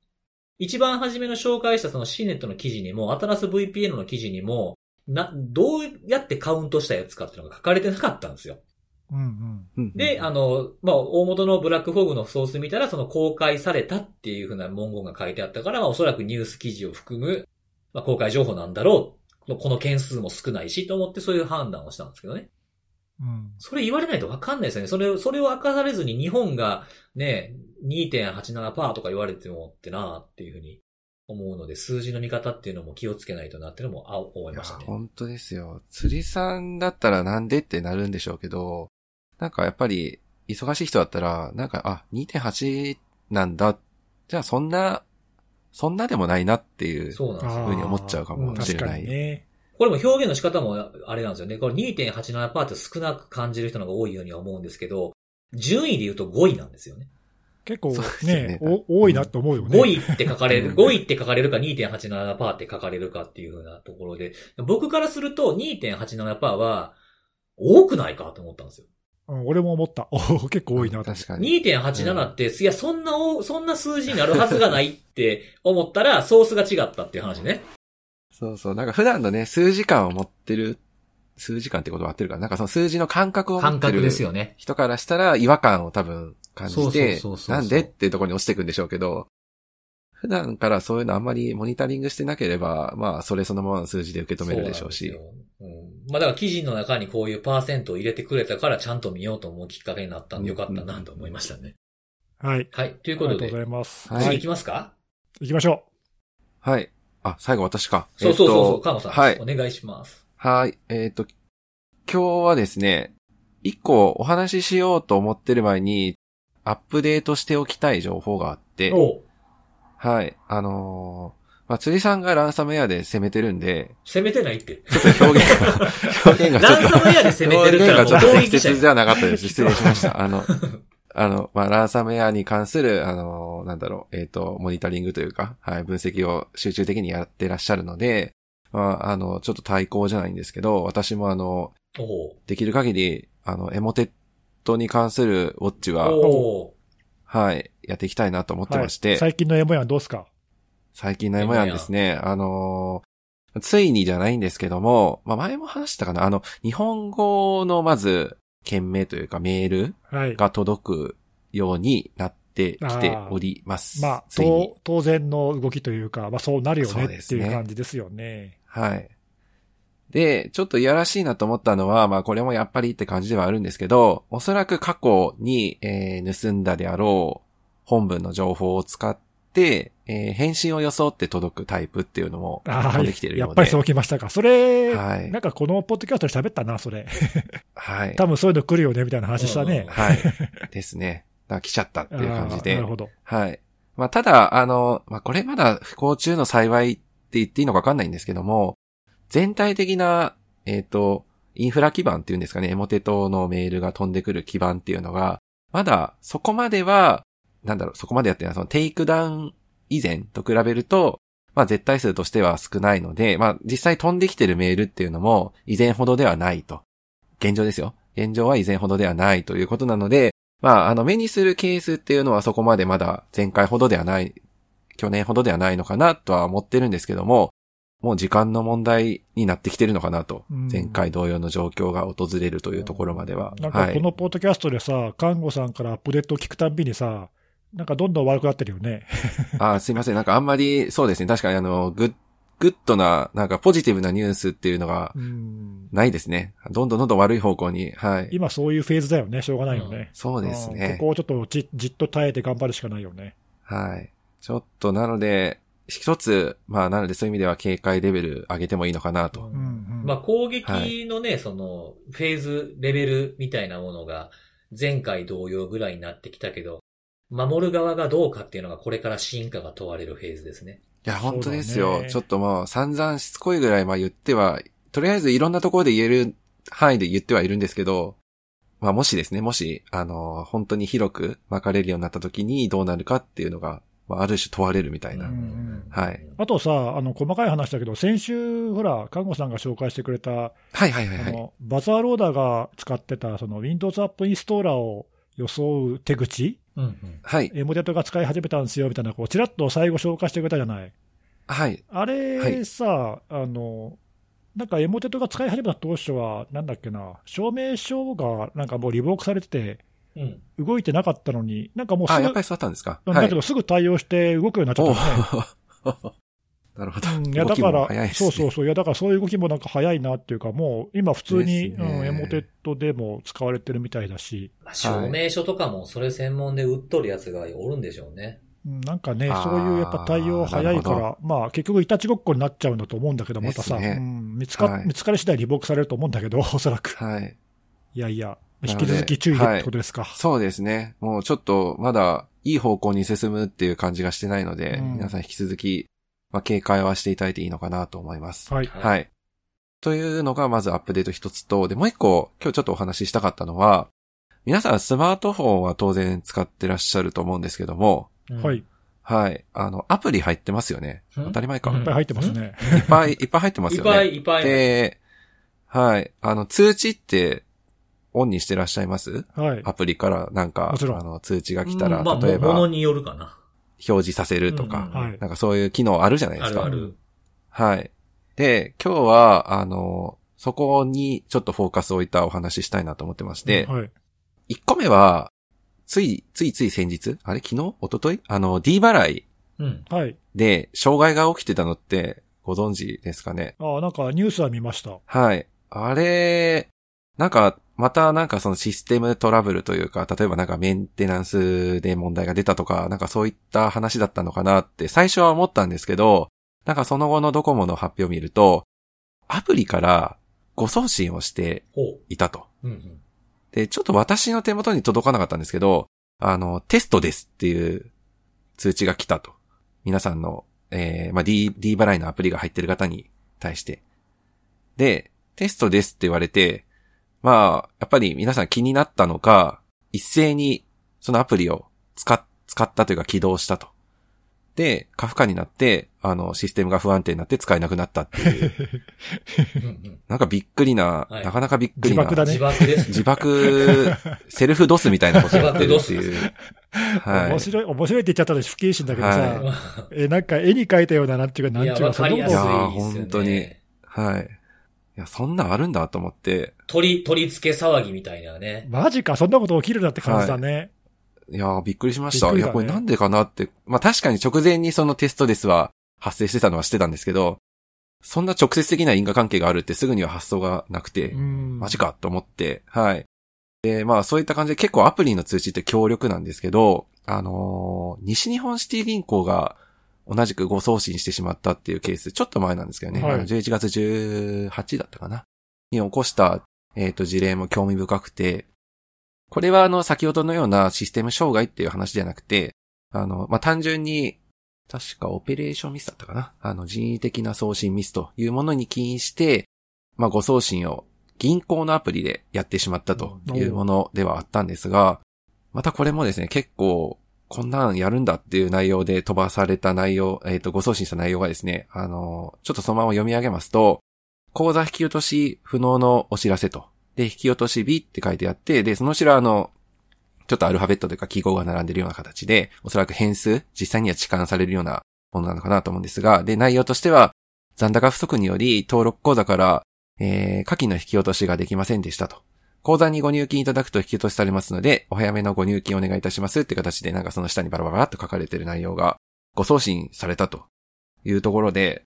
一番初めの紹介したその C ネットの記事にも、アタラス VPN の記事にも、な、どうやってカウントしたやつかっていうのが書かれてなかったんですよ。うんうん。うんで、あの、まあ、大元のブラックフォグのソース見たら、その公開されたっていうふうな文言が書いてあったから、まあ、おそらくニュース記事を含む、まあ、公開情報なんだろう。この件数も少ないし、と思ってそういう判断をしたんですけどね。うん。それ言われないとわかんないですよね。それを、それを明かされずに日本がね、2.87%とか言われてもってなっていうふうに思うので、数字の見方っていうのも気をつけないとなっていうのも、あ、思いましたね。本当ですよ。釣りさんだったらなんでってなるんでしょうけど、なんかやっぱり、忙しい人だったら、なんか、あ、2.8なんだ。じゃあそんな、そんなでもないなっていう。ふうに思っちゃうかもしれないね。これも表現の仕方もあれなんですよね。これ2.87%って少なく感じる人の方が多いようには思うんですけど、順位で言うと5位なんですよね。結構ねね、お多いなと思うよね。5位って書かれる、うん5位って書かれるか2.87%って書かれるかっていう風なところで、僕からすると2.87%は多くないかと思ったんですよ。うん、俺も思った。お 結構多いな。確かに。2.87って、いや、そんなお、そんな数字になるはずがないって思ったら、ソースが違ったっていう話ね。そうそう。なんか普段のね、数時間を持ってる、数時間ってことは合ってるから、なんかその数字の感覚を持感ってる覚ですよね。人からしたら違和感を多分感じてそうそうそうそう、なんでっていうところに落ちていくんでしょうけど、普段からそういうのあんまりモニタリングしてなければ、まあ、それそのままの数字で受け止めるでしょうし。そうなん。まあだから記事の中にこういうパーセントを入れてくれたからちゃんと見ようと思うきっかけになったんでよかったなと思いましたね。はい。はい。というあことで、りがとうございます。はい次行きますか？行きましょはい。あ、最後私か。そうそうそうそう、えっとカノさん。はいお願いします。はい。えっ、と、今日はですね、一個お話ししようと思ってる前に、アップデートしておきたい情報があって、おはい。あのーまあ、釣りさんがランサムエアで攻めてるんで、攻めてないって。ちょっと表現が、表現がちょっとランサムウェアで攻めてるったらもう表現がちょっと適切ではなかったです。失礼しました。あの、あの、まあ、ランサムエアに関する、あの、なんだろう、えっ、と、モニタリングというか、はい、分析を集中的にやってらっしゃるので、まあ、あの、ちょっと対抗じゃないんですけど、私もあの、できる限り、あの、エモテットに関するウォッチは、はい、やっていきたいなと思っ。てまして、最近のエモヤンどうすか？最近のエモヤンですね、あのついにじゃないんですけども、まあ前も話したかな、あの、日本語のまず、件名というかメールはい。が届くようになってきております。まあ、ついにと。当然の動きというか、まあそうなるよねっていう感じですよね。はい。で、ちょっといやらしいなと思ったのは、まあこれもやっぱりって感じではあるんですけど、おそらく過去に、えー盗んだであろう本文の情報を使って、えー返信を装って届くタイプっていうのもああ飛んできてるようで。やっぱりそうきましたか。それ、はいなんかこのポッドキャストで喋ったな、それ。はい。多分そういうの来るよね、みたいな話したね。はい。ですね。来ちゃったっていう感じでなる。ほど。はい。まあ、ただ、あの、まあ、これまだ不幸中の幸いって言っていいのかわかんないんですけども、全体的な、えっ、と、インフラ基盤っていうんですかね、 Emotet のメールが飛んでくる基盤っていうのが、まだそこまでは、なんだろう、そこまでやってるのは、そのテイクダウン以前と比べると、まあ絶対数としては少ないので、まあ実際飛んできてるメールっていうのも以前ほどではないと。現状ですよ。現状は以前ほどではないということなので、まああの目にするケースっていうのはそこまでまだ前回ほどではない、去年ほどではないのかなとは思ってるんですけども、もう時間の問題になってきてるのかなと。うん前回同様の状況が訪れるというところまでは。なんかこはい。のポッドキャストでさ、看護さんからアップデートを聞くたんびにさ、なんかどんどん悪くなってるよね。あすいません。なんかあんまり、そうですね。確かにあの、グッ、グッドな、なんかポジティブなニュースっていうのがうん。ないですね。どんどんどんどん悪い方向に。はい。今そういうフェーズだよね。しょうがないよね。そうですうんねこ。こをちょっとじじっと耐えて頑張るしかないよね。はい。ちょっとなので、一つ、まあなのでそういう意味では警戒レベル上げてもいいのかなと。うんうんまあ攻撃のね、その、フェーズ、レベルみたいなものが、前回同様ぐらいになってきたけど、守る側がどうかっていうのがこれから進化が問われるフェーズですね。いや、本当ですよ。ねちょっともう散々しつこいぐらいまあ言っては、とりあえずいろんなところで言える範囲で言ってはいるんですけど、まあもしですね、もし、あの、本当に広く巻かれるようになった時にどうなるかっていうのが、まあある種問われるみたいな。んはい。あとさ、あの、細かい話だけど、先週、ほら、看護さんが紹介してくれた、はいはいはいはい。あの、バザーローダーが使ってた、その、Windows アップインストーラーを装う手口、うんうん。はい。エモデートが使い始めたんですよ、みたいな、こう、ちらっと最後紹介してくれたじゃない？はい。あはれいさ、あの、なんかエモテットが使い始めた当初は、なんだっけな、証明書がなんかもうリボークされてて、うん。動いてなかったのに、なんかもうすあ、ぐ、やっぱりそうだったんですか。うんはい。だけどすぐ対応して動くようになっちゃおったー なるほど。ね。うん、いや動きもだから、早いですねそうそうそう、いやだからそういう動きもなんか早いなっていうか、もう今普通に、うん、エモテットでも使われてるみたいだし、まあ証明書とかもそれ専門で売っとるやつがおるんでしょうね。うん、なんかねそういうやっぱ対応早いから、まあ結局いたちごっこになっちゃうんだと思うんだけど、またさ、ねうん、見つか、はい見つかり次第リボークされると思うんだけど、おそらく。はい。いやいや、引き続き注意でってことですか。そうですね。もうちょっとまだいい方向に進むっていう感じがしてないので、うん皆さん引き続き、まあ、警戒はしていただいていいのかなと思います。はい。はいはい。というのがまずアップデート一つと、で、もう一個今日ちょっとお話ししたかったのは、皆さんスマートフォンは当然使ってらっしゃると思うんですけども、うんはい。いはい。あの、アプリ入ってますよね。うん当たり前か。うんいっぱい入ってますね。っぱい、いっぱい入ってますよね。いっぱいいっぱい。で、はい。あの、通知ってオンにしてらっしゃいます？はい。アプリからなんか、もちろんあの、通知が来たら、例えば、ものによるかな。表示させるとか、うんはい。なんかそういう機能あるじゃないであすか。るある。はい。で、今日は、あの、そこにちょっとフォーカスを置いたお話ししたいなと思ってまして、はい。1個目は、つい、ついつい先日あれ？昨日？一昨日？あの、D 払いうん。はい。で、障害が起きてたのってご存知ですかね？ああ、なんかニュースは見ました。はい。あれ、なんか、またなんかそのシステムトラブルというか、例えばなんかメンテナンスで問題が出たとか、なんかそういった話だったのかなって最初は思ったんですけど、なんかその後のドコモの発表を見ると、アプリから誤送信をしてほいたと。う。うんうん。で、ちょっと私の手元に届かなかったんですけど、あの、テストですっていう通知が来たと。皆さんの、えー、まあ、D、D 払いのアプリが入ってる方に対して。で、テストですって言われて、まあ、やっぱり皆さん気になったのか、一斉にそのアプリを使っ、使ったというか起動したと。って、過負荷になって、あの、システムが不安定になって使えなくなったっていう。なんかびっくりな、はいなかなかびっくりな。自爆だね自爆です。自爆、セルフドスみたいなことやってるっていう。はい面。白い、面白いって言っちゃったら不謹慎だけどさ、は え、なんか絵に描いたような、なんていうか、なんいや、ていうか、そのわかりやすいやーですよね。本当にはい。いや、そんなんあるんだと思って、取り、取り付け騒ぎみたいなね。マジか、そんなこと起きるなって感じだね。いやーびっくりしました。いや、これなんでかなって。まあ確かに直前にそのテストデスは発生してたのはしてたんですけど、そんな直接的な因果関係があるってすぐには発想がなくて、うん。マジかと思って、はい。で、まあそういった感じで結構アプリの通知って強力なんですけど、あのー西日本シティ銀行が同じく誤送信してしまったっていうケース、ちょっと前なんですけどね、はい。あの11月18だったかな。に起こした、えっ、と、事例も興味深くて、これはあの、先ほどのようなシステム障害っていう話じゃなくて、あの、まあ、単純に、確かオペレーションミスだったかな。あの、人為的な送信ミスというものに起因して、まあ、誤送信を銀行のアプリでやってしまったというものではあったんですが、またこれもですね、結構、こんなんやるんだっていう内容で飛ばされた内容、えっ、と、誤送信した内容がですね、あの、ちょっとそのまま読み上げますと、口座引き落とし不能のお知らせと。で、引き落とし B って書いてあって、で、その後ろあの、ちょっとアルファベットというか記号が並んでるような形で、おそらく変数、実際には置換されるようなものなのかなと思うんですが、で、内容としては、残高不足により登録口座から、えー、下記の引き落としができませんでしたと。口座にご入金いただくと引き落としされますので、お早めのご入金お願いいたしますって形で、なんかその下にバラバラっと書かれてる内容が、ご送信されたというところで、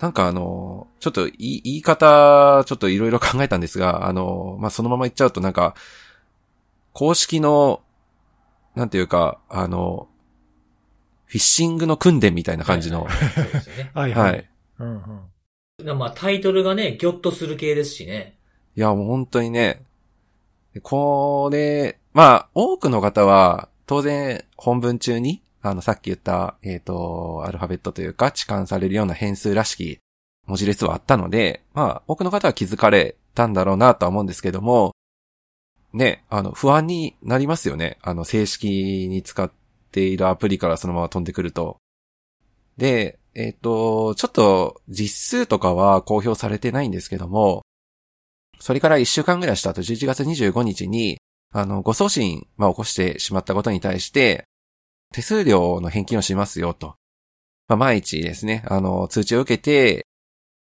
なんかあの、ちょっと言い方、ちょっといろいろ考えたんですが、あの、まあ、そのまま言っちゃうとなんか、公式の、なんていうか、あの、フィッシングの訓練みたいな感じの、はいはいそうですよね。はいははい。い。うんうん。まあ、タイトルがね、ギョッとする系ですしね。いや、もう本当にね、これ、まあ、多くの方は、当然、本文中に、あの、さっき言った、えっ、と、アルファベットというか、置換されるような変数らしき文字列はあったので、まあ、多くの方は気づかれたんだろうなとは思うんですけども、ね、あの、不安になりますよね。あの、正式に使っているアプリからそのまま飛んでくると。で、えっ、と、ちょっと実数とかは公表されてないんですけども、それから1週間ぐらいした後、11月25日に、あの、誤送信、まあ、起こしてしまったことに対して、手数料の返金をしますよ、と。まあ、毎日ですね、あの、通知を受けて、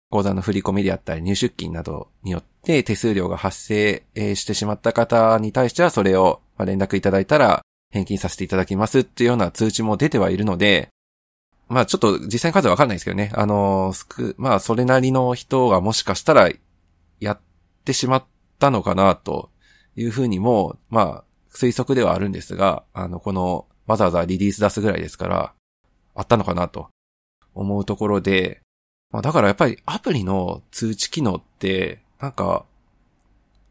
口座の振り込みであったり、入出金などによって手数料が発生してしまった方に対しては、それを連絡いただいたら、返金させていただきますっていうような通知も出てはいるので、まあちょっと実際に数はわかんないですけどね。あの、すく、まあそれなりの人がもしかしたらやっってしまったのかなというふうにも、まあ推測ではあるんですが、あの、このわざわざリリース出すぐらいですから、あったのかなと思うところで、まあだからやっぱりアプリの通知機能って、なんか、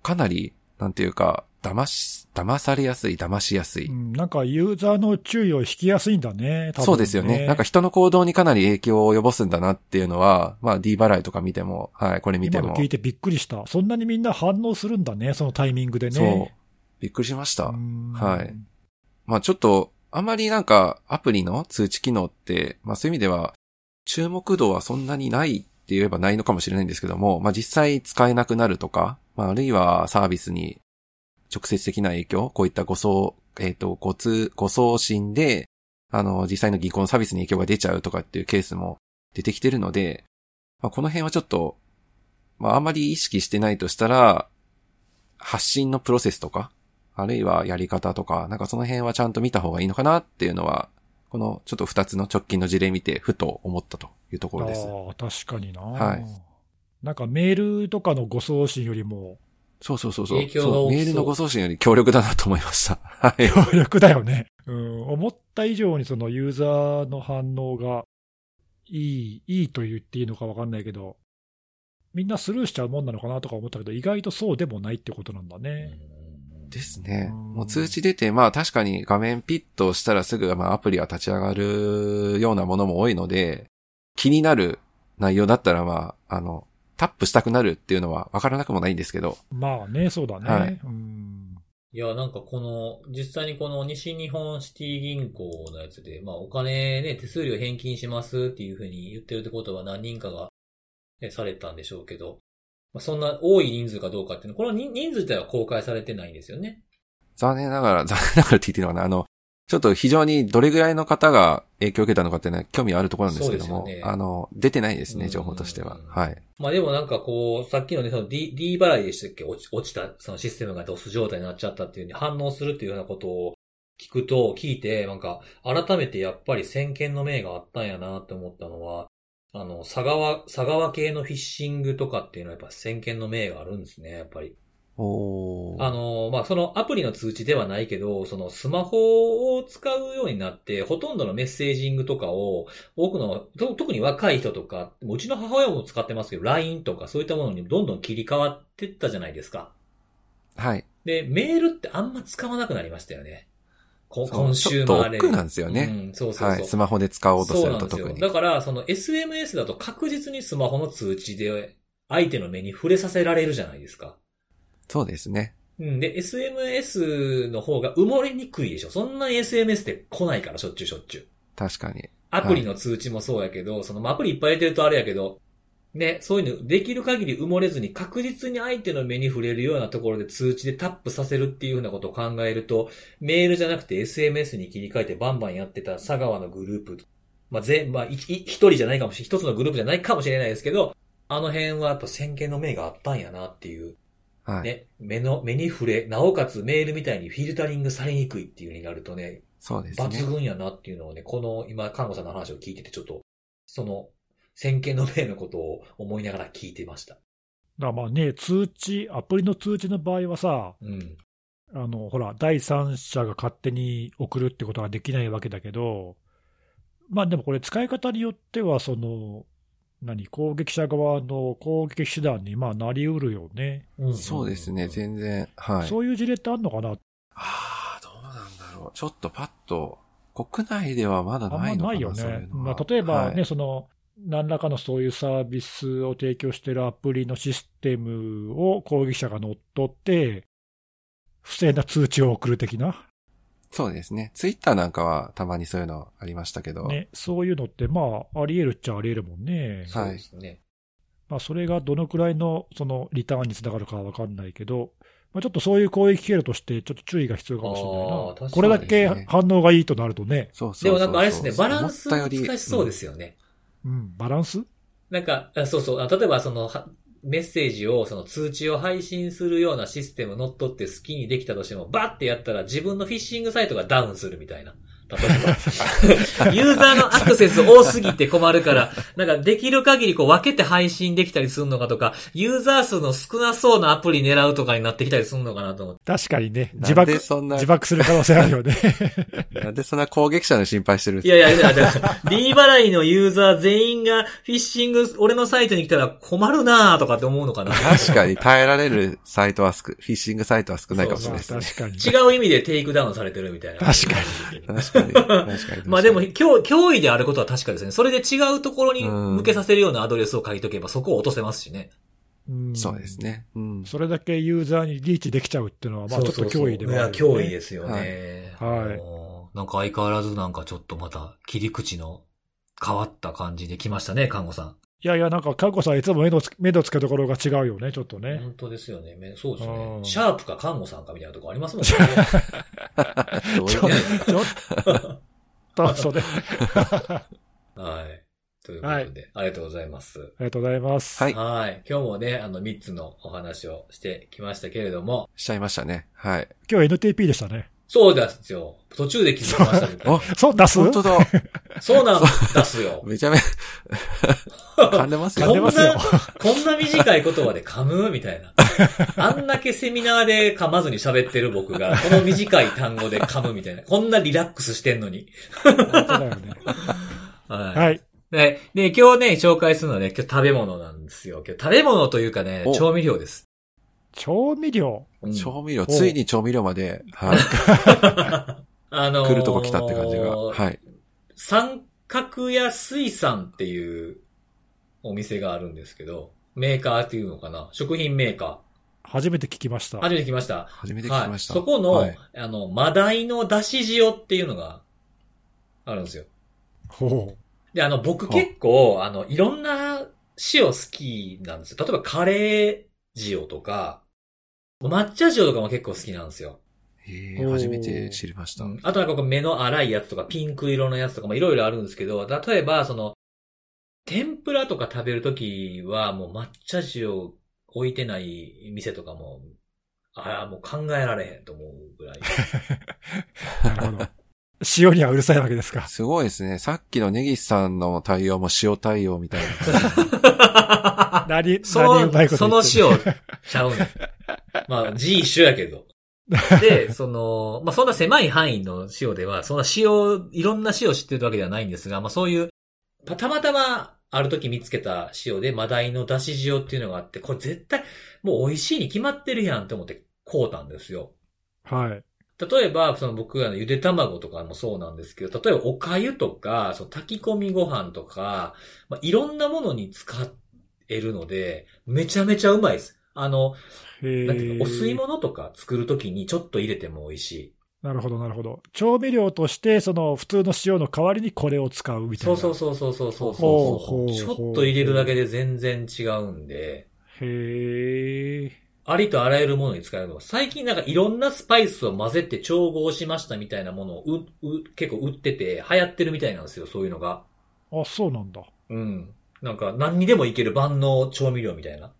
かなり、なんていうか、騙し、騙されやすい、騙しやすい。うんなんかユーザーの注意を引きやすいんだね、多分そうですよね。なんか人の行動にかなり影響を及ぼすんだなっていうのは、まあ D 払いとか見ても、はい、これ見ても今の聞。いてびっくりした。そんなにみんな反応するんだね、そのタイミングでね。そう。びっくりしました。うんはい。まあちょっと、あまりなんかアプリの通知機能って、まあそういう意味では、注目度はそんなにないって言えばないのかもしれないんですけども、まあ実際使えなくなるとか、まああるいはサービスに直接的な影響、こういった誤送、えっ、と、誤通、誤送信で、あの、実際の銀行のサービスに影響が出ちゃうとかっていうケースも出てきてるので、まあこの辺はちょっと、まああまり意識してないとしたら、発信のプロセスとか、あるいはやり方とか、なんかその辺はちゃんと見た方がいいのかなっていうのは、このちょっと二つの直近の事例見て、ふと思ったというところです。ああ、確かにな。はいなんかメールとかの誤送信よりもそうそうそうそう。影響がそう大きそうメールのご送信より強力だなと思いました。はい。強力だよね。うん、思った以上にそのユーザーの反応がいい、いいと言っていいのかわかんないけど、みんなスルーしちゃうもんなのかなとか思ったけど、意外とそうでもないってことなんだね。ですね。うんもう通知出て、まあ確かに画面ピッと押したらすぐまあアプリは立ち上がるようなものも多いので、気になる内容だったらまあ、あの、タップしたくなるっていうのはわからなくもないんですけど、まあね、そうだね。はいうんいや、なんかこの、実際にこの西日本シティ銀行のやつで、まあお金ね、手数料返金しますっていうふうに言ってるってことは何人かが、ね、されたんでしょうけど、まあ、そんな多い人数かどうかっていうの、この人人数自体は公開されてないんですよね。残念ながら、残念ながらって言っていいのかなあの、ちょっと非常にどれぐらいの方が影響を受けたのかっていうのは興味あるところなんですけども、ねあの、出てないですね、うん情報としては。はい。まあでもなんかこう、さっきのね、その D, D 払いでしたっけ？落ち落ちた、そのシステムがドス状態になっちゃったっていうに反応するっていうようなことを聞くと、聞いて、なんか、改めてやっぱり先見の明があったんやなって思ったのは、あの、佐川、佐川系のフィッシングとかっていうのはやっぱ先見の明があるんですね、やっぱり。あの、まあ、そのアプリの通知ではないけど、そのスマホを使うようになって、ほとんどのメッセージングとかを、多くの、と特に若い人とか、うちの母親も使ってますけど、LINE とかそういったものにどんどん切り替わってったじゃないですか。はい。で、メールってあんま使わなくなりましたよね。今週ちょっともあれ。億劫なんですよねうん、そうそうそう。はい。スマホで使おうとすそうなんですよ。ると特に。だから、その SMS だと確実にスマホの通知で相手の目に触れさせられるじゃないですか。そうですね。うん。で、SMS の方が埋もれにくいでしょ。そんなに SMS って来ないから、しょっちゅうしょっちゅう。確かに。アプリの通知もそうやけど、そのまあアプリいっぱい入れてるとあれやけど、ね、そういうのできる限り埋もれずに確実に相手の目に触れるようなところで通知でタップさせるっていうふうなことを考えると、メールじゃなくて SMS に切り替えてバンバンやってた佐川のグループ、まあ、全、まあ、いい一人じゃないかもしれ、一つのグループじゃないかもしれないですけど、あの辺はやっぱ先見の明があったんやなっていう。はい。ね、目の、目に触れ、なおかつメールみたいにフィルタリングされにくいっていう風になるとね、そうですね。抜群やなっていうのをね、この今、看護さんの話を聞いててちょっと、その、先見の明のことを思いながら聞いてました。だからまあね、通知、アプリの通知の場合はさ、うん。あの、ほら、第三者が勝手に送るってことができないわけだけど、まあでもこれ使い方によっては、その、何、攻撃者側の攻撃手段にまあなりうるよね。うんそうですね、全然。はい。そういう事例ってあるのかな？ああ、どうなんだろう。ちょっとパッと、国内ではまだあんないのかなまないよね。まあ、例えばね、はいその、何らかのそういうサービスを提供しているアプリのシステムを攻撃者が乗っ取って、不正な通知を送る的な、そうですね。ツイッターなんかはたまにそういうのありましたけど。ね、そういうのって、まあ、あり得るっちゃあり得るもんね。そうですね。まあ、それがどのくらいのそのリターンにつながるかは分かんないけど、まあ、ちょっとそういう攻撃経路として、ちょっと注意が必要かもしれないな。これだけ反応がいいとなるとね、そうそうそうそうでもなんかあれですね、バランス難しそうですよね。うん、バランス？なんか、あそうそう、あ例えばその、はメッセージを、その通知を配信するようなシステム乗っ取って好きにできたとしても、バッてやったら自分のフィッシングサイトがダウンするみたいな。例えば。ユーザーのアクセス多すぎて困るから、なんかできる限りこう分けて配信できたりするのかとか、ユーザー数の少なそうなアプリ狙うとかになってきたりするのかなと思って。確かにね、自なん爆でそんな、自爆する可能性あるよね。なんでそんな攻撃者の心配してるんですいやいや、いや、だから D 払いのユーザー全員がフィッシング、俺のサイトに来たら困るなとかって思うのかな。確かに耐えられるサイトは少、フィッシングサイトは少ないかもしれないですね。確かに。違う意味でテイクダウンされてるみたいな。確かに。確かに。確かに。まあでも、脅脅威であることは確かですね。それで違うところにうん向けさせるようなアドレスを書いとけば、そこを落とせますしね。うんそうです。ね。うん。それだけユーザーにリーチできちゃうっていうのは、まあちょっと脅威ではある、ね。いや、脅威ですよね。はいはいもうなんか相変わらずなんかちょっとまた切り口の変わった感じで来ましたね、看護さん。いやいや、なんか、看護さんいつも目のつ目の付けどころが違うよね、ちょっとね。本当ですよね。めそうですねう。んシャープか看護さんかみたいなとこありますもんね。ちょちょっと、それ。あはい。ということで、ありがとうございます。りがとうございます。はいはい。今日もね、あの、3つのお話をしてきましたけれども、しちゃいましたね。はい。今日 NTP でしたね。そうですよ。途中で気づきましたけど。あ、そう、出す？本当だ。そうなんですよ。めちゃめ、噛んでますよ。噛んでますよ。こんな短い言葉で噛む？みたいな。あんだけセミナーで噛まずに喋ってる僕が、この短い単語で噛むみたいな。こんなリラックスしてんのに。本当だよね。はい。はい。で、で今日ね、紹介するのはね、今日食べ物なんですよ。今日食べ物というかね、お調味料です。調味料。うん調味料、おついに調味料まで、はい。あのー来るとこ来たって感じが。はい。三角屋水産っていうお店があるんですけど、メーカーっていうのかな？食品メーカ初めて聞きました。初めて来ました。初めて聞きました。はい、そこの、はいあの、マダイのだし塩っていうのがあるんですよ。ほで、あの、僕結構、あの、いろんな塩好きなんですよ。例えばカレー塩とか、抹茶塩とかも結構好きなんですよ。へえ、初めて知りました。うんあとなんかこう目の粗いやつとかピンク色のやつとかもいろいろあるんですけど、例えばその、天ぷらとか食べるときはもう抹茶塩置いてない店とかも、ああ、もう考えられへんと思うぐらい。う。なるほど。塩にはうるさいわけですか。すごいですね。さっきのネギスさんの対応も塩対応みたいな。何、そ何うまいの、そのこと言って塩ちゃうねん。まあ字一緒やけど。で、その、まあそんな狭い範囲の塩では、そんな塩、いろんな塩知ってるわけではないんですが、まあそういう、たたまたまある時見つけた塩で、マダイのだし塩っていうのがあって、これ絶対もう美味しいに決まってるやんって思って買うたんですよ。はい。例えば、その僕らのゆで卵とかもそうなんですけど、例えばお粥とか、その炊き込みご飯とか、まあ、いろんなものに使えるので、めちゃめちゃうまいです。あの、なんていうか、お吸い物とか作るときにちょっと入れても美味しい。なるほど、なるほど。調味料として、その普通の塩の代わりにこれを使うみたいな。そうそうそうそうそうそうちょっと入れるだけで全然違うんで、へえ。ありとあらゆるものに使えるのが、最近なんかいろんなスパイスを混ぜて調合しましたみたいなものをう、う、結構売ってて流行ってるみたいなんですよ、そういうのが。あ、そうなんだ。うん。なんか何にでもいける万能調味料みたいな。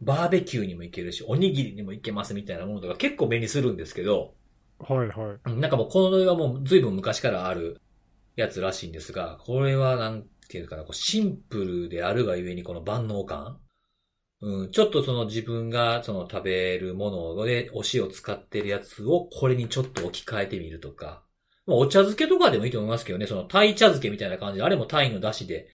バーベキューにもいけるし、おにぎりにもいけますみたいなものとか結構目にするんですけど、はいはい。うんなんかもうこれはもう随分昔からあるやつらしいんですが、これはなんていうかな、こうシンプルであるがゆえにこの万能感うん、ちょっとその自分がその食べるものでお塩使ってるやつをこれにちょっと置き換えてみるとか。まあお茶漬けとかでもいいと思いますけどね、そのタイ茶漬けみたいな感じで、あれもタイの出汁で、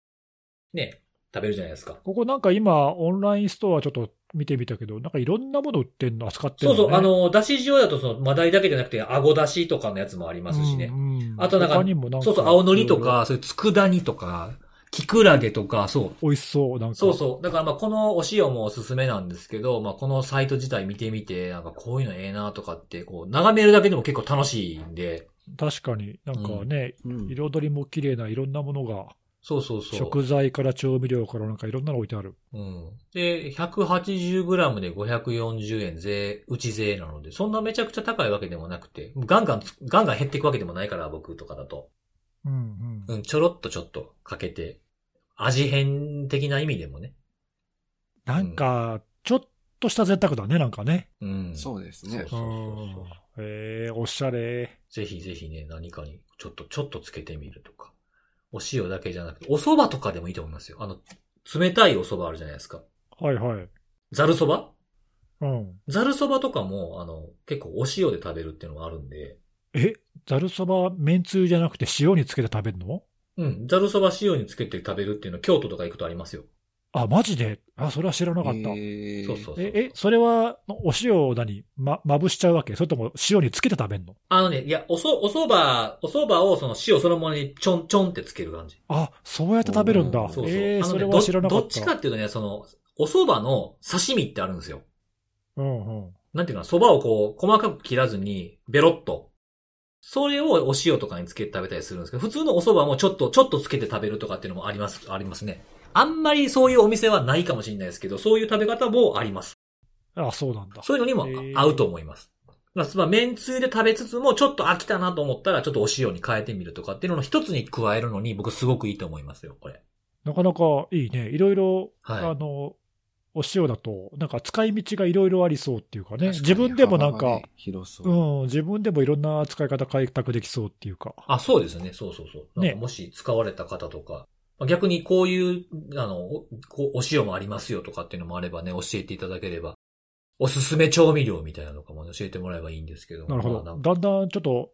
ね、食べるじゃないですか。ここなんか今、オンラインストアちょっと見てみたけど、なんかいろんなもの売ってんの、扱ってるの、ね？そうそう、あの、だし塩だとその、マダイだけじゃなくて、あごだしとかのやつもありますしね。うんうんあとなんかんかそうそう、青のりとか、そういう佃煮とか、キクラゲとか、そう。美味しそう、なんか。そうそう。だからまあこのお塩もおすすめなんですけど、まあこのサイト自体見てみて、なんかこういうのええなとかって、こう、眺めるだけでも結構楽しいんで、確かに、なんかね、うん彩りも綺麗ないろんなものが、そうそうそう。食材から調味料からなんかいろんなの置いてある。うん。で、180g で540円税、内税なので、そんなめちゃくちゃ高いわけでもなくて、ガンガンつ、ガンガン減っていくわけでもないから、僕とかだと。うんうん。うん、ちょろっとちょっとかけて、味変的な意味でもね。なんか、ちょっとした贅沢だね、なんかね。うん。そうですねそう。そうそうそうえー、おしゃれ。ぜひぜひね、何かにちょっと、ちょっとつけてみるとか。お塩だけじゃなくて、お蕎麦とかでもいいと思いますよ。あの、冷たいお蕎麦あるじゃないですか。はいはい。ざる蕎麦うん。ざる蕎麦とかも、あの、結構お塩で食べるっていうのがあるんで、え、ざるそば、めんつゆじゃなくて塩につけて食べるの？うん、ざる蕎麦塩につけて食べるっていうのは京都とか行くとありますよ。あ、マジで？あ、それは知らなかった。へーそうそうそう。え、え、それは、お塩を何？ま、まぶしちゃうわけ？それとも塩につけて食べるの？あのね、いや、おそ、お蕎麦、お蕎麦をその塩そのものにちょんちょんってつける感じ。あ、そうやって食べるんだ。そうそう。えー、あのねそれは知らなかった。どどっちかっていうとね、その、お蕎麦の刺身ってあるんですよ。うんうん。なんていうかな、蕎麦をこう、細かく切らずに、ベロッと。それをお塩とかにつけて食べたりするんですけど、普通のお蕎麦もちょっと、ちょっとつけて食べるとかっていうのもあります、ありますね。あんまりそういうお店はないかもしれないですけど、そういう食べ方もあります。あ、そうなんだ。そういうのにも合うと思います。まあ、麺つゆで食べつつも、ちょっと飽きたなと思ったら、ちょっとお塩に変えてみるとかっていうのの一つに加えるのに、僕すごくいいと思いますよ、これ。なかなかいいね。いろいろ、はいあの、お塩だと、なんか使い道がいろいろありそうっていうかね。確かに自分でもなんか広そうう。ん、自分でもいろんな使い方開拓できそうっていうか。あ、そうですね。そうそうそう。ねもし使われた方とか、まあ逆にこういう、あの、おお塩もありますよとかっていうのもあればね、教えていただければ、おすすめ調味料みたいなのとかもね教えてもらえばいいんですけど。なるほど。だんだんちょっと、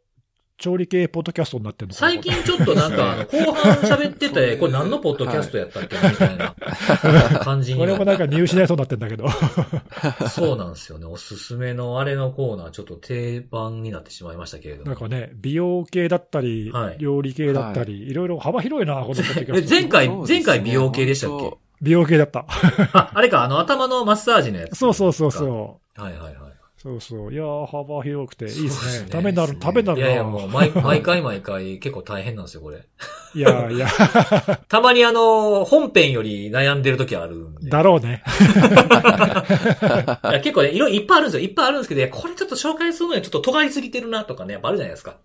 調理系ポッドキャストになってるの最近ちょっとなんか、あの、後半喋ってて、これ何のポッドキャストやったっけなみたいな感じにこれはもなんか見失いそうになってんだけど。そうなんですよね。おすすめのあれのコーナー、ちょっと定番になってしまいましたけれども。なんかね、美容系だったり、はい料理系だったり、い、ろいろ幅広いな、このポッドキャえ、スト。前回、前回美容系でしたっけ？本美容系だった。あ、あれか、あの、頭のマッサージのやつ。そうそうそうそう。はいはいはい。そうそう。いやー、幅広くていいですね。ためになる、いいですねためになるな。いやいや、もう、毎 毎回毎回結構大変なんですよ、これ。いやいや、たまにあの、本編より悩んでる時あるんで。だろうね。いや結構ね、いろいろいっぱいあるんですよ。いっぱいあるんですけど、いやこれちょっと紹介するのにちょっと尖りすぎてるなとかね、やっぱあるじゃないですか。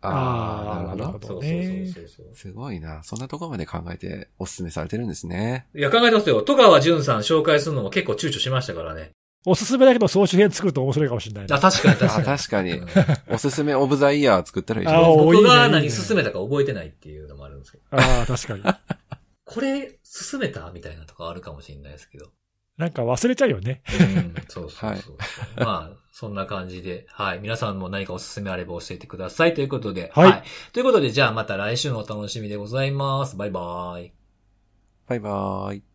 ああ、なるほど。どそうそうねそうそう。すごいな。そんなところまで考えておすすめされてるんですね。いや、考えてますよ。戸川淳さん紹介するのも結構躊躇しましたからね。おすすめだけど総集編作ると面白いかもしれないあ、な。確かに確かあに。確かにうん。おすすめオブザイヤー作ったらいいじゃあないですか。僕がいいね何進めたか覚えてないっていうのもあるんですけど。ああ、確かに。これ、進めたみたいなとこあるかもしれないですけど。なんか忘れちゃうよね。うん、そうそうそう。まあ、そんな感じで、はい。皆さんも何かおすすめあれば教えてくださいということで、はいということで、じゃあまた来週のお楽しみでございます。バイバーイ。バイバーイ。